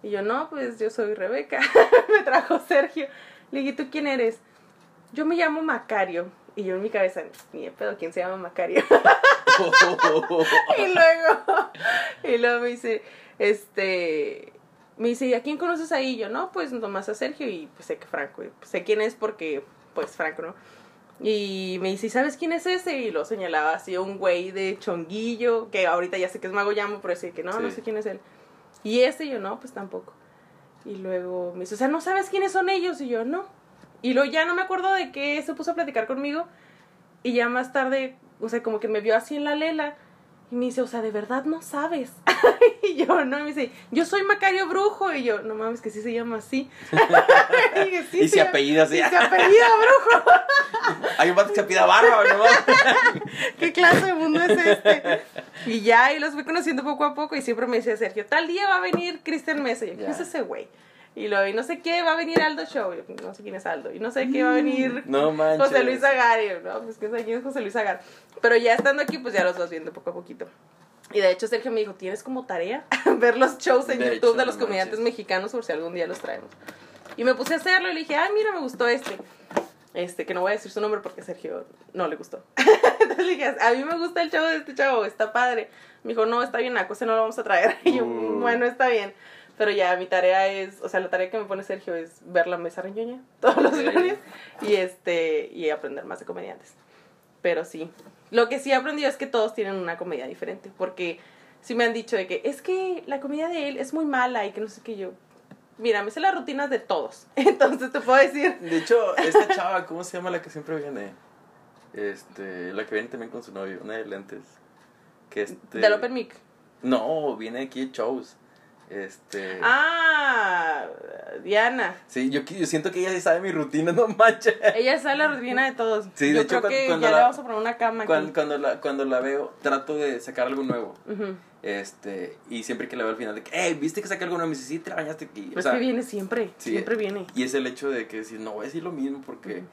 A: Y yo, no, pues yo soy Rebeca, me trajo Sergio. Le dije, ¿tú quién eres? Yo me llamo Macario. Y yo en mi cabeza, ni de pedo, ¿quién se llama Macario? y luego, y luego me dice, este, me dice, ¿y a quién conoces ahí? Y yo, no, pues nomás a Sergio y pues sé que Franco, y, pues, sé quién es porque, pues Franco, ¿no? Y me dice, ¿y sabes quién es ese? Y lo señalaba así un güey de chonguillo, que ahorita ya sé que es Mago Yamo, pero decía que no, no sé quién es él. Y ese, y yo, no, pues tampoco. Y luego me dice, o sea, ¿no sabes quiénes son ellos? Y yo, no. Y luego ya no me acuerdo de qué se puso a platicar conmigo. Y ya más tarde, o sea, como que me vio así en la lela. Y me dice, o sea, ¿de verdad no sabes? y yo, no, y me dice, yo soy Macario Brujo. Y yo, no mames, que sí se llama así. y dije, sí,
B: Y se apellida así.
A: Y se apellida Brujo.
B: Hay un vato que se pida barba, ¿no?
A: ¿Qué clase de mundo es este? Y ya, y los fui conociendo poco a poco. Y siempre me decía Sergio, tal día va a venir Cristian Mesa. Y yo, ¿quién
B: Ya.
A: es ese güey? Y luego, y no sé qué, va a venir Aldo Show. No sé quién es Aldo. Y no sé qué va a venir
B: No.
A: José Luis Agar. No, pues quién sabe quién es José Luis Agar. Pero ya estando aquí, pues ya los vas viendo poco a poquito. Y de hecho, Sergio me dijo, ¿tienes como tarea ver los shows en
B: De
A: YouTube
B: hecho,
A: de los
B: no
A: comediantes
B: manches.
A: mexicanos por si algún día los traemos? Y me puse a hacerlo y le dije, ay, mira, me gustó este. Este, que no voy a decir su nombre porque a Sergio no le gustó. Entonces le dije, a mí me gusta el show de este chavo, está padre. Me dijo, no, está bien, la cosa no lo vamos a traer. Y yo,
B: Uh.
A: bueno, está bien. Pero ya mi tarea es, o sea, la tarea que me pone Sergio es ver la mesa reñoña todos los lunes y este, y aprender más de comediantes. Pero sí, lo que sí he aprendido es que todos tienen una comedia diferente, porque sí me han dicho de que es que la comedia de él es muy mala y que no sé qué yo. Mira, me sé las rutinas de todos, entonces te puedo decir.
B: De hecho, esta chava, ¿cómo se llama la que siempre viene? Este, la que viene también con su novio, una de lentes. Que este...
A: Del Open Mic.
B: No, viene aquí de shows. Este.
A: Ah, Diana.
B: Sí, yo, yo siento que ella sí sabe mi rutina, no manches.
A: Ella sabe la rutina de todos.
B: Sí, de hecho,
A: creo
B: cuan-
A: que
B: cuando
A: ya
B: la-
A: le vamos a poner una cama aquí.
B: Cuando, cuando, la, cuando la veo, trato de sacar algo nuevo. Este, y siempre que la veo al final de que, hey, ¿viste que saqué algo nuevo? Me dice, sí, te bañaste aquí. O sea,
A: que viene siempre,
B: sí,
A: siempre viene.
B: Y es el hecho de que si no voy a decir lo mismo porque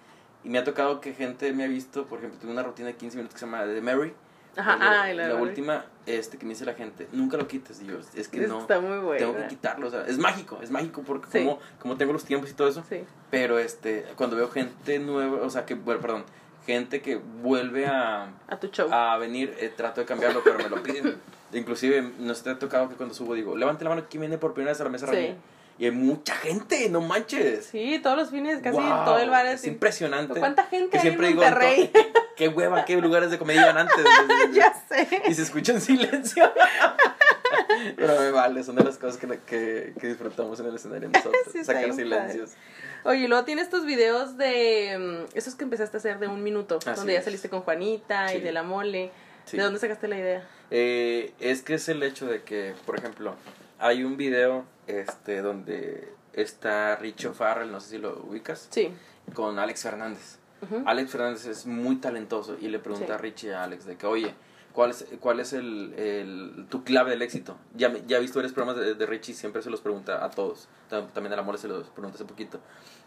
B: Y me ha tocado que gente me ha visto, por ejemplo, tuve una rutina de 15 minutos que se llama The Mary.
A: Ajá,
B: la,
A: ah, y la
B: la última, este, que me dice la gente, nunca lo quites. Y yo, es que no,
A: Está muy buena.
B: tengo que quitarlo. O sea, es mágico, es mágico porque
A: Sí.
B: como, como tengo los tiempos y todo eso.
A: Sí.
B: Pero este, cuando veo gente nueva, o sea, que, bueno, perdón, gente que vuelve a,
A: A tu show.
B: a venir, eh, trato de cambiarlo, pero me lo piden. Inclusive, nos te ha tocado que cuando subo digo, levante la mano quién viene por primera vez a la mesa
A: Sí.
B: reunida. Y hay mucha gente, no manches.
A: Sí, todos los fines, casi
B: Wow,
A: todo el bar es.
B: es impresionante.
A: ¿Cuánta gente
B: que
A: hay
B: siempre
A: en
B: digo,
A: Monterrey?
B: "No, qué hueva, qué lugares de comedia iban antes.
A: ya sé.
B: y se escucha en silencio. Pero me vale, son de las cosas que, que, que disfrutamos en el escenario nosotros.
A: Sí,
B: sacar silencios.
A: Oye, y luego tienes tus videos de. mm, esos que empezaste a hacer de un minuto,
B: Así
A: donde ya saliste con Juanita y de la mole.
B: Sí.
A: ¿De dónde sacaste la idea?
B: Eh, es que es el hecho de que, por ejemplo, hay un video este donde está Richo Farrell, no sé si lo ubicas,
A: Sí.
B: con Alex Fernández. Alex Fernández es muy talentoso y le pregunta
A: Sí.
B: a Richie a Alex de que, oye, ¿cuál es, cuál es el, el- tu clave del éxito? Ya, ya he visto varios programas de, de Richie, siempre se los pregunta a todos. Tam- También a la mole se los pregunta hace poquito.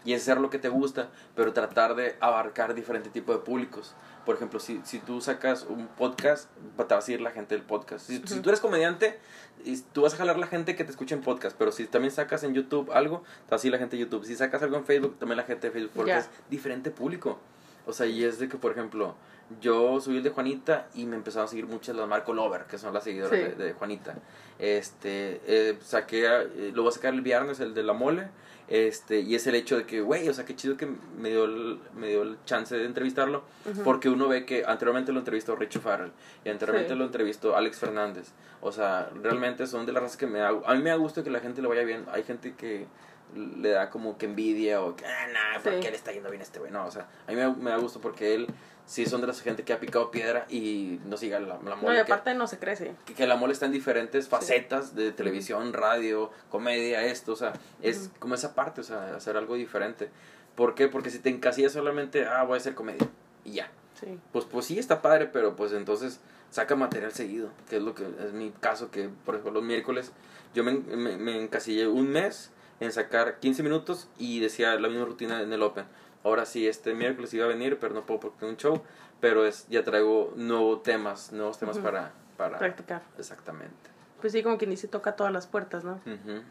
B: Y es hacer lo que te gusta, pero tratar de abarcar diferente tipo de públicos. Por ejemplo, si, si tú sacas un podcast, te va a seguir la gente del podcast. Si, si
A: Ujú.
B: tú eres comediante, y tú vas a jalar la gente que te escucha en podcast, pero si también sacas en YouTube algo, te va a seguir la gente de YouTube. Si sacas algo en Facebook, también la gente de Facebook, porque es diferente público. O sea, y es de que, por ejemplo, yo subí el de Juanita y me empezaron a seguir muchas las Marco Lover, que son las seguidoras
A: Sí.
B: de, de Juanita. Este, eh, saqué, eh, lo voy a sacar el viernes, el de la mole. Este, y es el hecho de que, güey, o sea, qué chido que me dio el, me dio el chance de entrevistarlo. Porque uno ve que anteriormente lo entrevistó Richie Farrell y anteriormente
A: Sí.
B: lo entrevistó Alex Fernández. O sea, realmente son de las razas que me da, a mí me da gusto que la gente le vaya bien. Hay gente que le da como que envidia o que, ah, nah, ¿por
A: Sí.
B: qué le está yendo bien a este güey? No, o sea, a mí me, me da gusto porque él sí son de las gente que ha picado piedra y no siga la, la
A: No,
B: mole.
A: y
B: que-
A: aparte no se crece.
B: que, que la mole está en diferentes facetas de televisión, radio, comedia, esto, o sea, es
A: Ujú.
B: como esa parte, o sea, hacer algo diferente. ¿Por qué? Porque si te encasillas solamente, ah, voy a hacer comedia y ya.
A: Sí.
B: Pues, pues sí, está padre, pero pues entonces saca material seguido, que es lo que es mi caso, que por ejemplo los miércoles yo me, me, me encasillé un mes en sacar 15 minutos y decía la misma rutina en el Open. Ahora sí, este miércoles iba a venir, pero no puedo porque tengo un show, pero es ya traigo nuevos temas, nuevos temas para, para...
A: Practicar.
B: Exactamente.
A: Pues sí, como quien dice, toca todas las puertas, ¿no?
B: Ujú.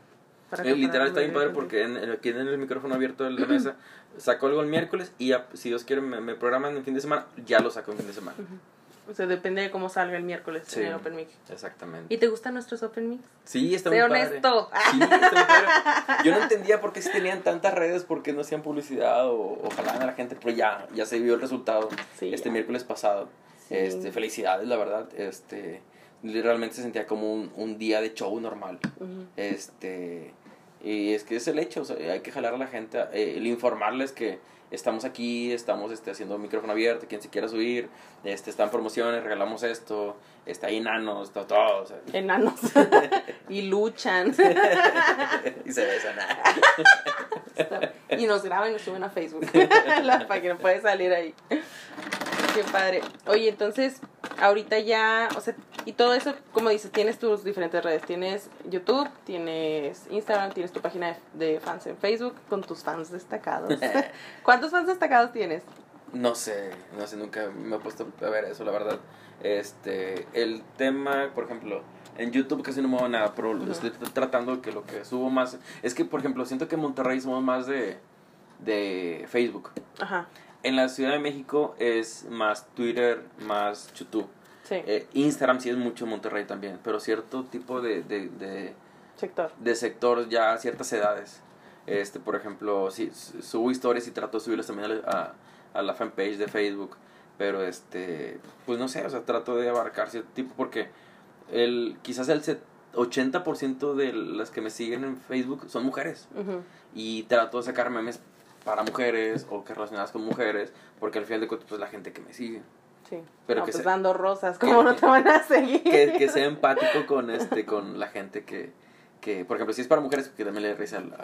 A: Para
B: Eh, literal está bien padre porque en, aquí en el micrófono abierto de la mesa saco algo el miércoles y ya, si Dios quiere me, me programan en fin de semana, ya lo saco en fin de semana.
A: O sea, depende de cómo salga el miércoles
B: Sí.
A: en el Open Mic.
B: Exactamente.
A: ¿Y te gustan nuestros Open Mics?
B: Sí, está muy padre.
A: honesto.
B: Sí, está muy padre. Yo no entendía por qué si tenían tantas redes, por qué no hacían publicidad o ojalá a la gente, pero ya, ya se vio el resultado
A: Sí,
B: este
A: ya.
B: miércoles pasado.
A: Sí.
B: Este, felicidades, la verdad. Este, realmente se sentía como un, un día de show normal. Este, y es que es el hecho, o sea, hay que jalar a la gente, eh, el informarles que estamos aquí, estamos este, haciendo micrófono abierto, quien se quiera subir, este, están promociones, regalamos esto, está ahí enanos, está todo, o sea,
A: Enanos. y luchan.
B: y se besan.
A: y nos graban y nos suben a Facebook. La página puede salir ahí. Qué padre. Oye, entonces, ahorita ya, o sea, y todo eso, como dices, tienes tus diferentes redes. Tienes YouTube, tienes Instagram, tienes tu página de, fans en Facebook con tus fans destacados. ¿Cuántos fans destacados tienes?
B: No sé, no sé, nunca me he puesto a ver eso, la verdad. Este, el tema, por ejemplo, en YouTube casi no muevo nada, pero
A: Ujú.
B: estoy tratando que lo que subo más, es que, por ejemplo, siento que en Monterrey somos más de, de Facebook.
A: Ajá,
B: En la Ciudad de México es más Twitter, más YouTube.
A: Sí,
B: Eh, Instagram sí es mucho Monterrey también, pero cierto tipo de, de, de,
A: sector.
B: de sector ya a ciertas edades. Este, por ejemplo, sí, su- subo historias y trato de subirlas también a, a, la fanpage de Facebook. Pero este, pues no sé, o sea, trato de abarcar cierto tipo porque el, quizás el set- 80% de las que me siguen en Facebook son mujeres. Y trato de sacar memes para mujeres o que relacionadas con mujeres, porque al final de cuentas, pues la gente que me sigue.
A: Sí.
B: Pero
A: no,
B: que
A: pues
B: se-
A: dando rosas, ¿cómo no te van a seguir?
B: que, que sea empático con este con la gente que, que por ejemplo si es para mujeres que también le risa al-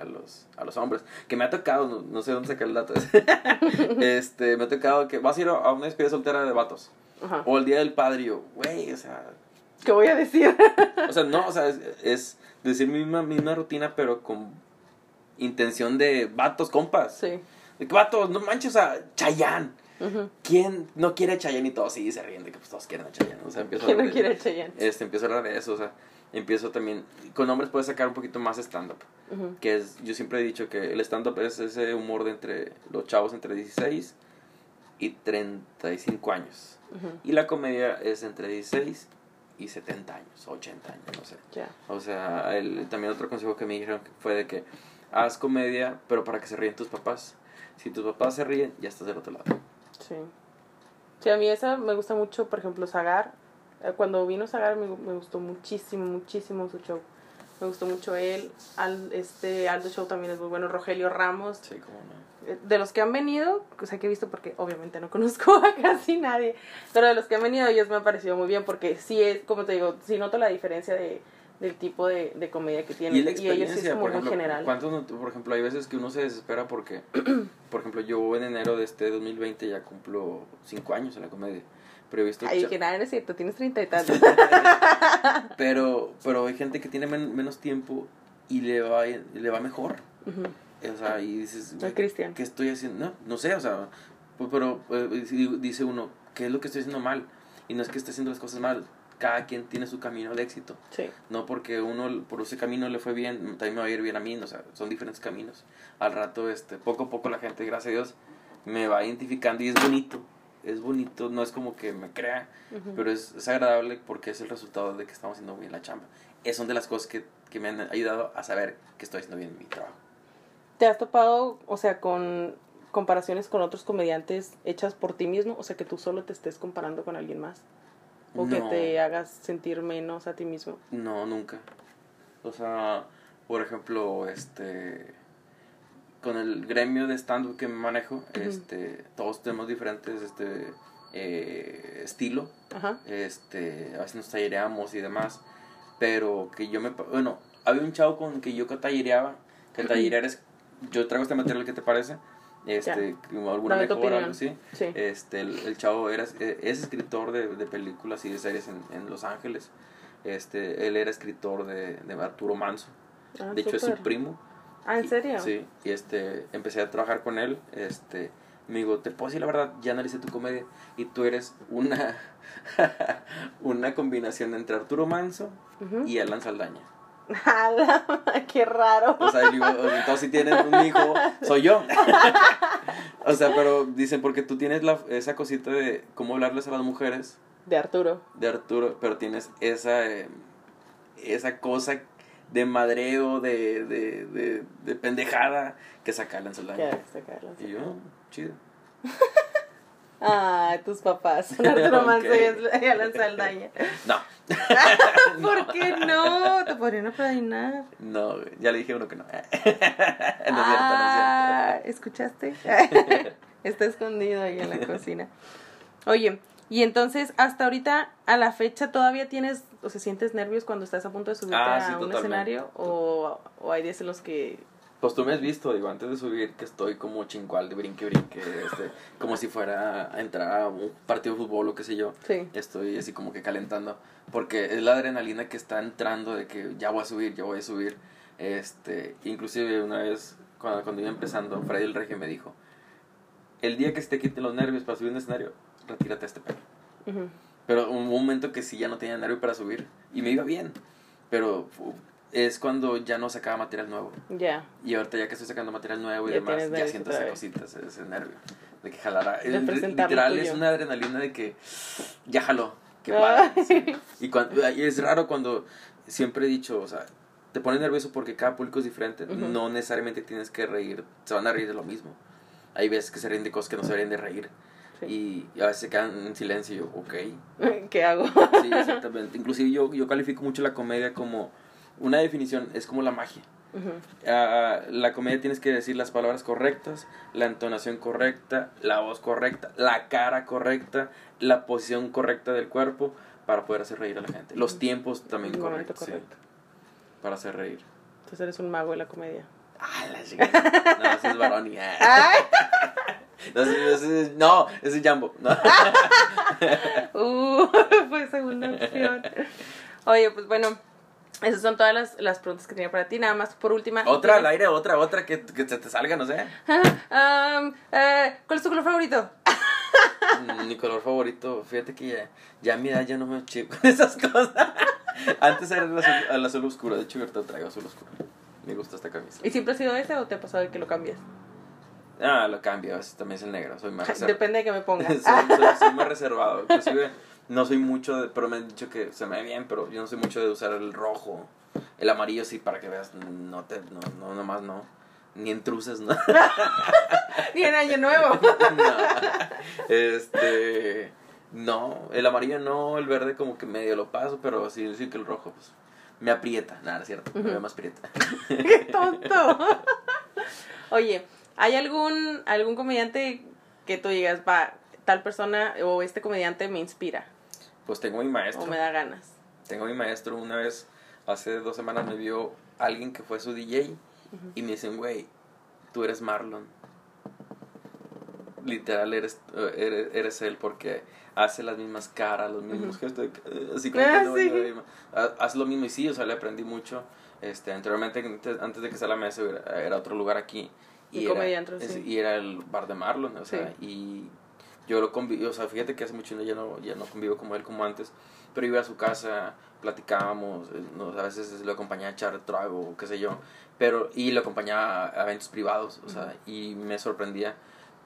B: a, los a los hombres que me ha tocado no, no sé dónde sacar el dato este me ha tocado que vas a ir a una despedida soltera de vatos
A: Ajá.
B: o el día del padre yo güey o sea
A: ¿Qué voy a decir?
B: o sea no o sea es, es decir misma misma rutina pero con intención de vatos compas
A: sí.
B: De que vato, no manches, o sea, Chayán. ¿Quién no quiere a Chayanne y todos sí se ríen de que pues, todos quieren a Chayanne? O sea, empiezo a
A: ¿Quién no
B: hablar de-
A: quiere a Chayanne?
B: Este, empiezo a hablar de eso, o sea, empiezo también, con hombres puedes sacar un poquito más stand-up,
A: Ujú.
B: que es, yo siempre he dicho que el stand-up es ese humor de entre los chavos entre 16 y 35 años,
A: Ujú.
B: y la comedia es entre 16 y 70 años, 80 años, no sé.
A: Ya.
B: O sea, el, también otro consejo que me dijeron fue de que haz comedia, pero para que se ríen tus papás. Si tus papás se ríen, ya estás del otro lado.
A: Sí. Sí, a mí esa me gusta mucho, por ejemplo, Zagar. Eh, Cuando vino Zagar me, me gustó muchísimo, muchísimo su show. Me gustó mucho él. Al, este Aldo Show también es muy bueno. Rogelio Ramos.
B: Sí, como no.
A: Eh, De los que han venido, o sea, que he visto porque obviamente no conozco a casi nadie, pero de los que han venido ellos me ha parecido muy bien porque sí es, como te digo, sí noto la diferencia de, del tipo de, de comedia que tienen.
B: Y la
A: ellos sí es
B: experiencia,
A: como
B: por ejemplo,
A: general.
B: ¿cuántos no- por ejemplo, hay veces que uno se desespera porque, por ejemplo, yo en enero de este 2020 ya cumplo 5 años en la comedia. Pero he visto...
A: Ay, que nada, no es cierto, tienes treinta y tantos.
B: pero, pero hay gente que tiene men- menos tiempo y le va, le va mejor.
A: Ujú.
B: O sea, y dices,
A: El Cristian.
B: ¿qué estoy haciendo? No, no sé, o sea, pues, pero eh, si- dice uno, ¿qué es lo que estoy haciendo mal? Y no es que esté haciendo las cosas mal, cada quien tiene su camino de éxito.
A: Sí.
B: No porque uno por ese camino le fue bien, también me va a ir bien a mí, o sea, son diferentes caminos. Al rato, este, poco a poco la gente, gracias a Dios, me va identificando y es bonito. Es bonito, no es como que me crea, pero es, es agradable porque es el resultado de que estamos haciendo bien la chamba. Es son de las cosas que, que me han ayudado a saber que estoy haciendo bien mi trabajo.
A: ¿Te has topado, o sea, con comparaciones con otros comediantes hechas por ti mismo? O sea, que tú solo te estés comparando con alguien más. O que
B: No.
A: te hagas sentir menos a ti mismo.
B: No, nunca. O sea, por ejemplo, este con el gremio de stand-up que manejo, este, todos tenemos diferentes este eh, estilo,
A: Ajá.
B: este, a veces nos tallereamos y demás, pero que yo me, bueno, había un chavo con que yo que tallereaba, que tallerear es, yo traigo este material que te parece, este, alguna
A: Dame
B: mejora, algo así,
A: Sí.
B: este, el, el chavo era, eh, es escritor de, de películas y de series en, en Los Ángeles. Este, él era escritor de, de Arturo Manso.
A: Ah,
B: de hecho, es su primo.
A: Ah, ¿en
B: Y-
A: serio?
B: Sí, y este, empecé a trabajar con él. Este, me digo, te puedo decir la verdad, ya analicé tu comedia y tú eres una, una combinación entre Arturo Manso y Alan Saldaña.
A: ¡Hala! ¡Qué raro!
B: O sea, digo, entonces si tienes un hijo, soy yo. o sea, pero dicen, porque tú tienes la, esa cosita de cómo hablarles a las mujeres
A: De Arturo.
B: de Arturo, pero tienes esa, eh, esa cosa de madreo, de, de, de, de pendejada que saca Alan
A: ¿Qué
B: Saldaña.
A: haces, Carlos?
B: Y yo, chido.
A: Ah, tus papás. Arturo. Manso y Alan Saldaña.
B: No,
A: ¿Por qué no? Te podrían apadrinar.
B: no, ya le dije a uno que no. no es cierto, no
A: ah,
B: es
A: ¿escuchaste? Está escondido ahí en la cocina. Oye, y entonces, hasta ahorita, a la fecha, ¿todavía tienes, o se sientes nervios cuando estás a punto de subirte
B: Ah,
A: a
B: sí,
A: un
B: totalmente.
A: escenario? O, ¿O hay días en los que...
B: Pues tú me has visto, digo, antes de subir, que estoy como chincual de brinque, brinque, este, como si fuera a entrar a un partido de fútbol o qué sé yo.
A: Sí.
B: Estoy así como que calentando, porque es la adrenalina que está entrando de que ya voy a subir, ya voy a subir. Este, inclusive una vez, cuando, cuando iba empezando, Freddy el Regio me dijo, el día que se te quiten los nervios para subir un escenario, retírate a este pelo.
A: Ujú.
B: Pero hubo un momento que sí ya no tenía nervio para subir, y me iba bien, pero es cuando ya no sacaba material nuevo.
A: Ya.
B: Y ahorita ya que estoy sacando material nuevo y
A: Ya
B: demás, ya siento esa cosita, ese, ese nervio. De que jalará. El- literal es una adrenalina de que ya jaló. Qué
A: Ay.
B: padre. sí. Y, cuando, y es raro cuando siempre he dicho, o sea, te pone nervioso porque cada público es diferente. No necesariamente tienes que reír, se van a reír de lo mismo. Hay veces que se ríen de cosas que no se deberían de reír.
A: Sí.
B: Y a veces se quedan en silencio y yo, ok.
A: ¿Qué hago?
B: Sí, exactamente. Inclusive yo, yo califico mucho la comedia como una definición, es como la magia.
A: Ujú.
B: Ah, la comedia tienes que decir las palabras correctas, la entonación correcta, la voz correcta, la cara correcta, la posición correcta del cuerpo para poder hacer reír a la gente. Los tiempos también correctos, sí,
A: correcto.
B: para hacer reír.
A: Entonces eres un mago de la comedia.
B: Ah, la. No, es varón ah. No, es- no, es Jambo. No.
A: Uh, fue segunda opción. Oye, pues bueno, esas son todas las, las preguntas que tenía para ti. Nada más por última.
B: Otra al
A: ¿tienes-
B: aire, otra, otra que, que se te salga, no sé.
A: Am, ¿Cuál es tu color favorito?
B: Mm, Mi color favorito, fíjate que ya, ya a mi edad ya no me chico con esas cosas. Antes era el azul, el azul oscuro, de hecho ahorita traigo azul oscuro. Me gusta esta camisa.
A: ¿Y siempre ha sido ese o te ha pasado que lo cambias?
B: Ah, lo cambio, también es el negro, soy más reservado.
A: Depende de que me pongas.
B: soy, soy- soy más reservado, inclusive no soy mucho de, pero me han dicho que se me ve bien, pero yo no soy mucho de usar el rojo, el amarillo sí, para que veas, no te, no, no, nomás no, ni intruses, ¿no?
A: Ni en año nuevo.
B: no. Este, no, el amarillo no, el verde como que medio lo paso, pero sí, sí que el rojo, pues, me aprieta, nada, es cierto, me ve más prieta.
A: ¡Qué tonto! Oye, ¿hay algún, algún comediante que tú digas, va, tal persona o este comediante me inspira
B: Pues tengo mi maestro.
A: o me da ganas?
B: Tengo mi maestro una vez, hace dos semanas me vio alguien que fue su DJ y me dicen, güey, tú eres Marlon. Literal, eres, eh, eres, eres él porque hace las mismas caras, los mismos gestos, así como
A: Ah, sí.
B: no, no, ha- hace lo mismo y sí, o sea, le aprendí mucho. Este, anteriormente, antes, de que sea la mesa, era, era otro lugar aquí.
A: Y
B: era,
A: comediante,
B: es-
A: sí.
B: y era el bar de Marlon, o sea,
A: Sí.
B: y yo lo convivo, o sea, fíjate que hace mucho ya no, ya no convivo como él como antes, pero iba a su casa, platicábamos, eh, nos- a veces lo acompañaba a echar trago, qué sé yo, pero, y lo acompañaba a eventos privados, o sea, y me sorprendía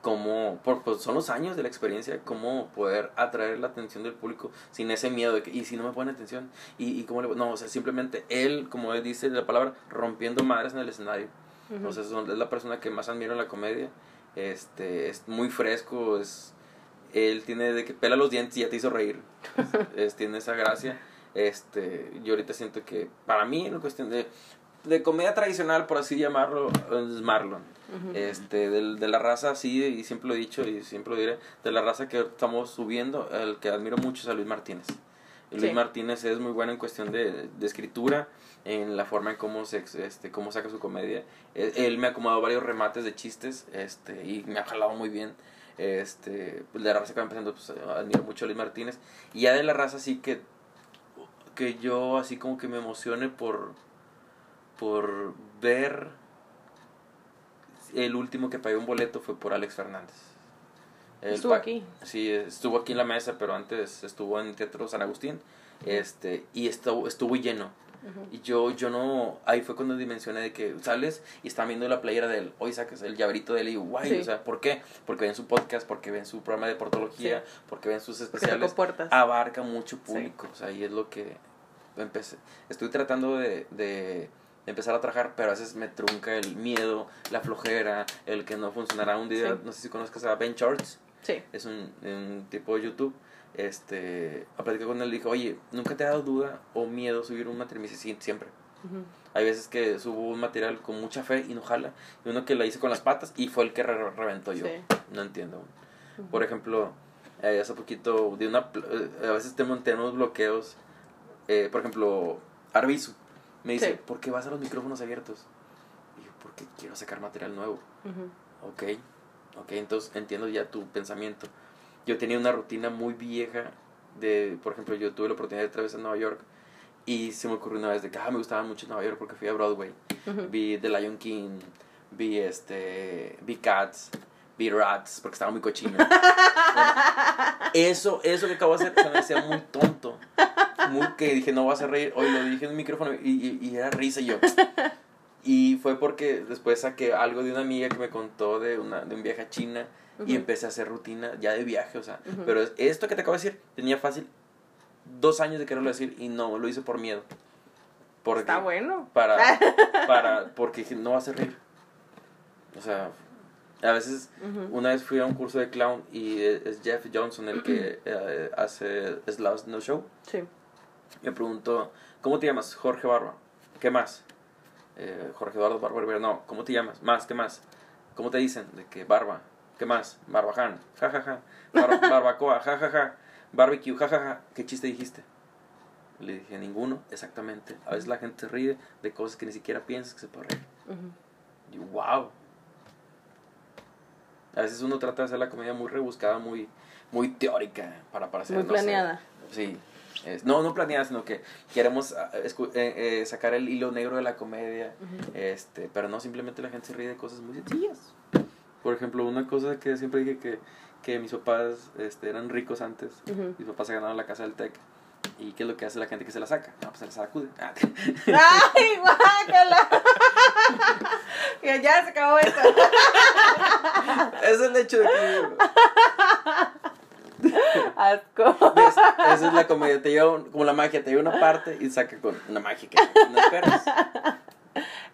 B: cómo, por, pues son los años de la experiencia, cómo poder atraer la atención del público sin ese miedo de que, y si no me ponen atención, y, y cómo le, no, o sea, simplemente él, como él dice la palabra, rompiendo madres en el escenario. O sea, son- es la persona que más admiro en la comedia. Este, es muy fresco, es él tiene de que pela los dientes y ya te hizo reír. Es- tiene esa gracia. Este, yo ahorita siento que para mí en cuestión de de comedia tradicional, por así llamarlo, es Marlon. Este, del- de la raza, sí, y siempre lo he dicho y siempre lo diré, de la raza que estamos subiendo, el que admiro mucho es a Luis Martínez. Luis
A: Sí.
B: Martínez es muy bueno en cuestión de, de escritura, en la forma en cómo, se, este, cómo saca su comedia. Él, él me ha acomodado varios remates de chistes este, y me ha jalado muy bien. Este, pues, de la raza que va empezando, pues admiro mucho a Luis Martínez. Y ya de la raza sí que, que yo así como que me emocione por, por ver el último que pagué un boleto fue por Alex Fernández.
A: Estuvo aquí.
B: Sí, estuvo aquí en la mesa, pero antes estuvo en Teatro San Agustín. Este, y estuvo, estuvo lleno. Y yo, yo no, ahí fue cuando dimensioné de que sales y están viendo la playera de él, hoy sacas el llaverito de él y digo, guay,
A: Sí.
B: o sea, ¿por qué? Porque ven su podcast, porque ven su programa de portología,
A: Sí.
B: porque ven sus especiales, abarca mucho público, o sea, y es lo que empecé, estoy tratando de, de empezar a trabajar, pero a veces me trunca el miedo, la flojera, el que no funcionará un día,
A: Sí.
B: no sé si conozcas a Ben Shorts,
A: Sí.
B: es un, un tipo de YouTube. Este, a platicar con él, le dije, oye, ¿nunca te ha dado duda o miedo subir un material? Me dice, sí, siempre. Hay veces que subo un material con mucha fe y no jala. Y uno que la hice con las patas y fue el que re- reventó yo.
A: Sí.
B: No entiendo. Por ejemplo, eh, hace poquito, de una, eh, a veces tenemos, tenemos bloqueos. Eh, por ejemplo, Arbizu me dice,
A: Sí.
B: ¿por qué vas a los micrófonos abiertos? Y yo, porque quiero sacar material nuevo.
A: Ujú.
B: Ok, ok, entonces entiendo ya tu pensamiento. Yo tenía una rutina muy vieja de, por ejemplo, yo tuve la oportunidad de en Nueva York y se me ocurrió una vez de que ah, me gustaba mucho Nueva York porque fui a Broadway. Vi The Lion King, vi este, vi Cats, vi Rats porque estaba muy cochino. Bueno, eso, eso que acabo de hacer se me hacía muy tonto. Muy que dije, no vas a reír. Hoy lo dije en un micrófono y, y, y era risa y yo. Y fue porque después saqué algo de una amiga que me contó de, una, de un viaje a China y empecé a hacer rutina ya de viaje, o sea. Pero es- esto que te acabo de decir, tenía fácil dos años de quererlo decir y no, lo hice por miedo. Porque,
A: Está bueno.
B: Para, para, porque no vas a reír. O sea, a veces, una vez fui a un curso de clown y eh, es Jeff Johnson el que eh, hace Slash No Show.
A: Sí.
B: Me preguntó, ¿cómo te llamas? Jorge Barba. ¿Qué más? Eh, Jorge Eduardo Barba Rivera. No, ¿cómo te llamas? Más, ¿qué más? ¿Cómo te dicen? De que Barba. ¿Qué más? Barbaján. Ja, ja, ja. Bar- barbacoa. Ja, ja, ja. Barbecue. Ja, ja, ja. ¿Qué chiste dijiste? Le dije, ninguno. Exactamente. A veces la gente ríe de cosas que ni siquiera piensas que se puede reír.
A: Ujú.
B: Y wow. A veces uno trata de hacer la comedia muy rebuscada, muy, muy teórica para parecer.
A: Muy
B: no sé,
A: planeada.
B: Sí. Es- no, no planeada, sino que queremos ah, eh, eh, sacar el hilo negro de la comedia. Este Pero no, simplemente la gente se ríe de cosas muy sencillas. Por ejemplo, una cosa que siempre dije que, que mis papás este, eran ricos antes.
A: Ujú.
B: Mis papás se ganaron la casa del TEC. ¿Y qué es lo que hace la gente que se la saca? No, pues se la sacude. Ah,
A: ¡Ay, guácala! ya, ya se acabó esto.
B: es el hecho de que...
A: Asco.
B: ¿Ves? Esa es la comedia. Te lleva un- como la magia. Te lleva una parte y saca con una magia que no esperas.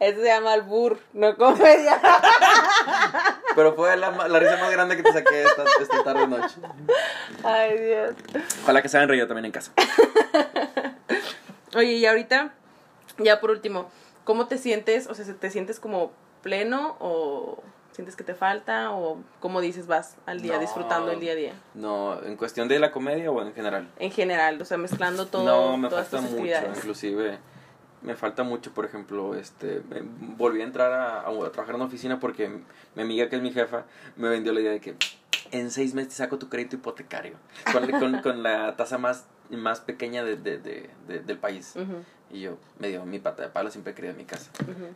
A: Eso se llama albur, no comedia.
B: Pero fue la, ma- la risa más grande que te saqué esta, esta tarde noche.
A: Ay, Dios.
B: Ojalá que se hayan reído también en casa.
A: Oye, y ahorita, ya por último, ¿cómo te sientes? O sea, ¿te sientes como pleno o sientes que te falta? ¿O cómo dices vas al día
B: No.
A: disfrutando el día a día?
B: No, en cuestión de la comedia o en general.
A: En general, o sea, mezclando todo,
B: no, me
A: todas
B: falta mucho, inclusive me falta mucho, por ejemplo, este, me- volví a entrar a, a trabajar en una oficina porque mi amiga que es mi jefa me vendió la idea de que en seis meses te saco tu crédito hipotecario con, con, con la tasa más, más pequeña de, de- de- de- del país. Y yo, me dio mi pata de palo, siempre he querido mi casa.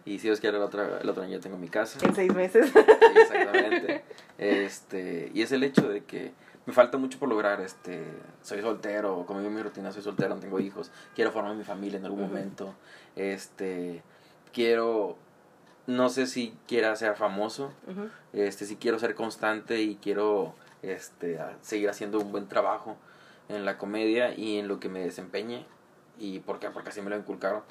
B: Y si Dios quiere, el otro, el otro año ya tengo mi casa.
A: En seis meses.
B: Sí, exactamente. Este, y es el hecho de que me falta mucho por lograr, este, soy soltero, como digo mi rutina, soy soltero, no tengo hijos, quiero formar mi familia en algún
A: Ujú.
B: momento, este, quiero, no sé si quiera ser famoso,
A: Ujú,
B: este, si quiero ser constante y quiero, este, seguir haciendo un buen trabajo en la comedia y en lo que me desempeñe, y por qué, porque así me lo inculcaron,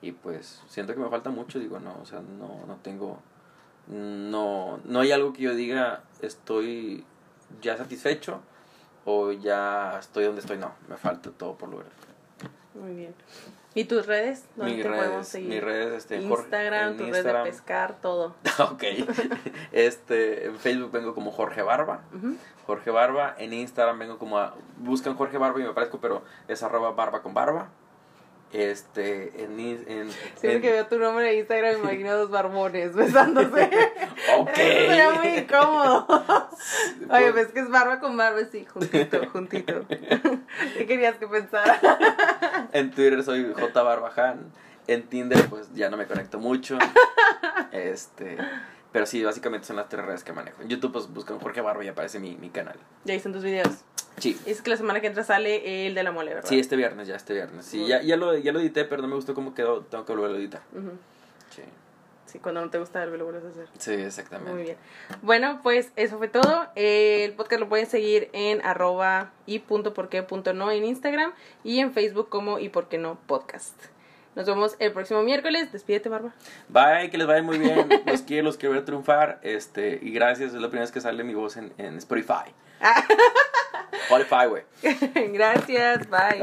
B: y pues siento que me falta mucho, digo, no, o sea, no, no tengo, no, no hay algo que yo diga estoy ya satisfecho o ya estoy donde estoy, no, me falta todo por lograr.
A: Muy bien. ¿Y tus redes? ¿Dónde
B: Mis
A: te podemos
B: redes,
A: seguir?
B: mis redes, este,
A: Instagram,
B: en
A: tu red de pescar, todo.
B: ok, este, en Facebook vengo como Jorge Barba. Jorge Barba, en Instagram vengo como, a- buscan Jorge Barba y me aparezco, pero es arroba barba con barba, este, en, en,
A: Siempre
B: en-
A: que veo tu nombre de Instagram me imagino dos barbones besándose.
B: ok,
A: Eso sería muy incómodo. Oye,
B: Pues-
A: pues que es barba con barba, sí, juntito, juntito. ¿Qué querías que pensara?
B: En Twitter soy J Barbajan. En Tinder, pues ya no me conecto mucho. Este. Pero sí, básicamente son las tres redes que manejo. En YouTube, pues buscan Jorge Barba y aparece mi, mi canal.
A: Ya están tus videos.
B: Sí.
A: Es que la semana que entra sale el de la mole, ¿verdad?
B: Sí, este viernes, ya este viernes. Sí, ya, ya, lo, ya lo edité, pero no me gustó cómo quedó. Tengo que volverlo a editar. Sí.
A: Sí, cuando no te gusta algo lo vuelves a hacer.
B: Sí, exactamente.
A: Muy bien. Bueno, pues eso fue todo. El podcast lo pueden seguir en arroba y punto por qué punto no en Instagram y en Facebook como y por qué no podcast. Nos vemos el próximo miércoles. Despídete, Barba.
B: Bye, que les vaya muy bien. Los quiero, los quiero ver triunfar. Este, y gracias, es la primera vez que sale mi voz en, en Spotify. Spotify, güey.
A: Gracias, bye.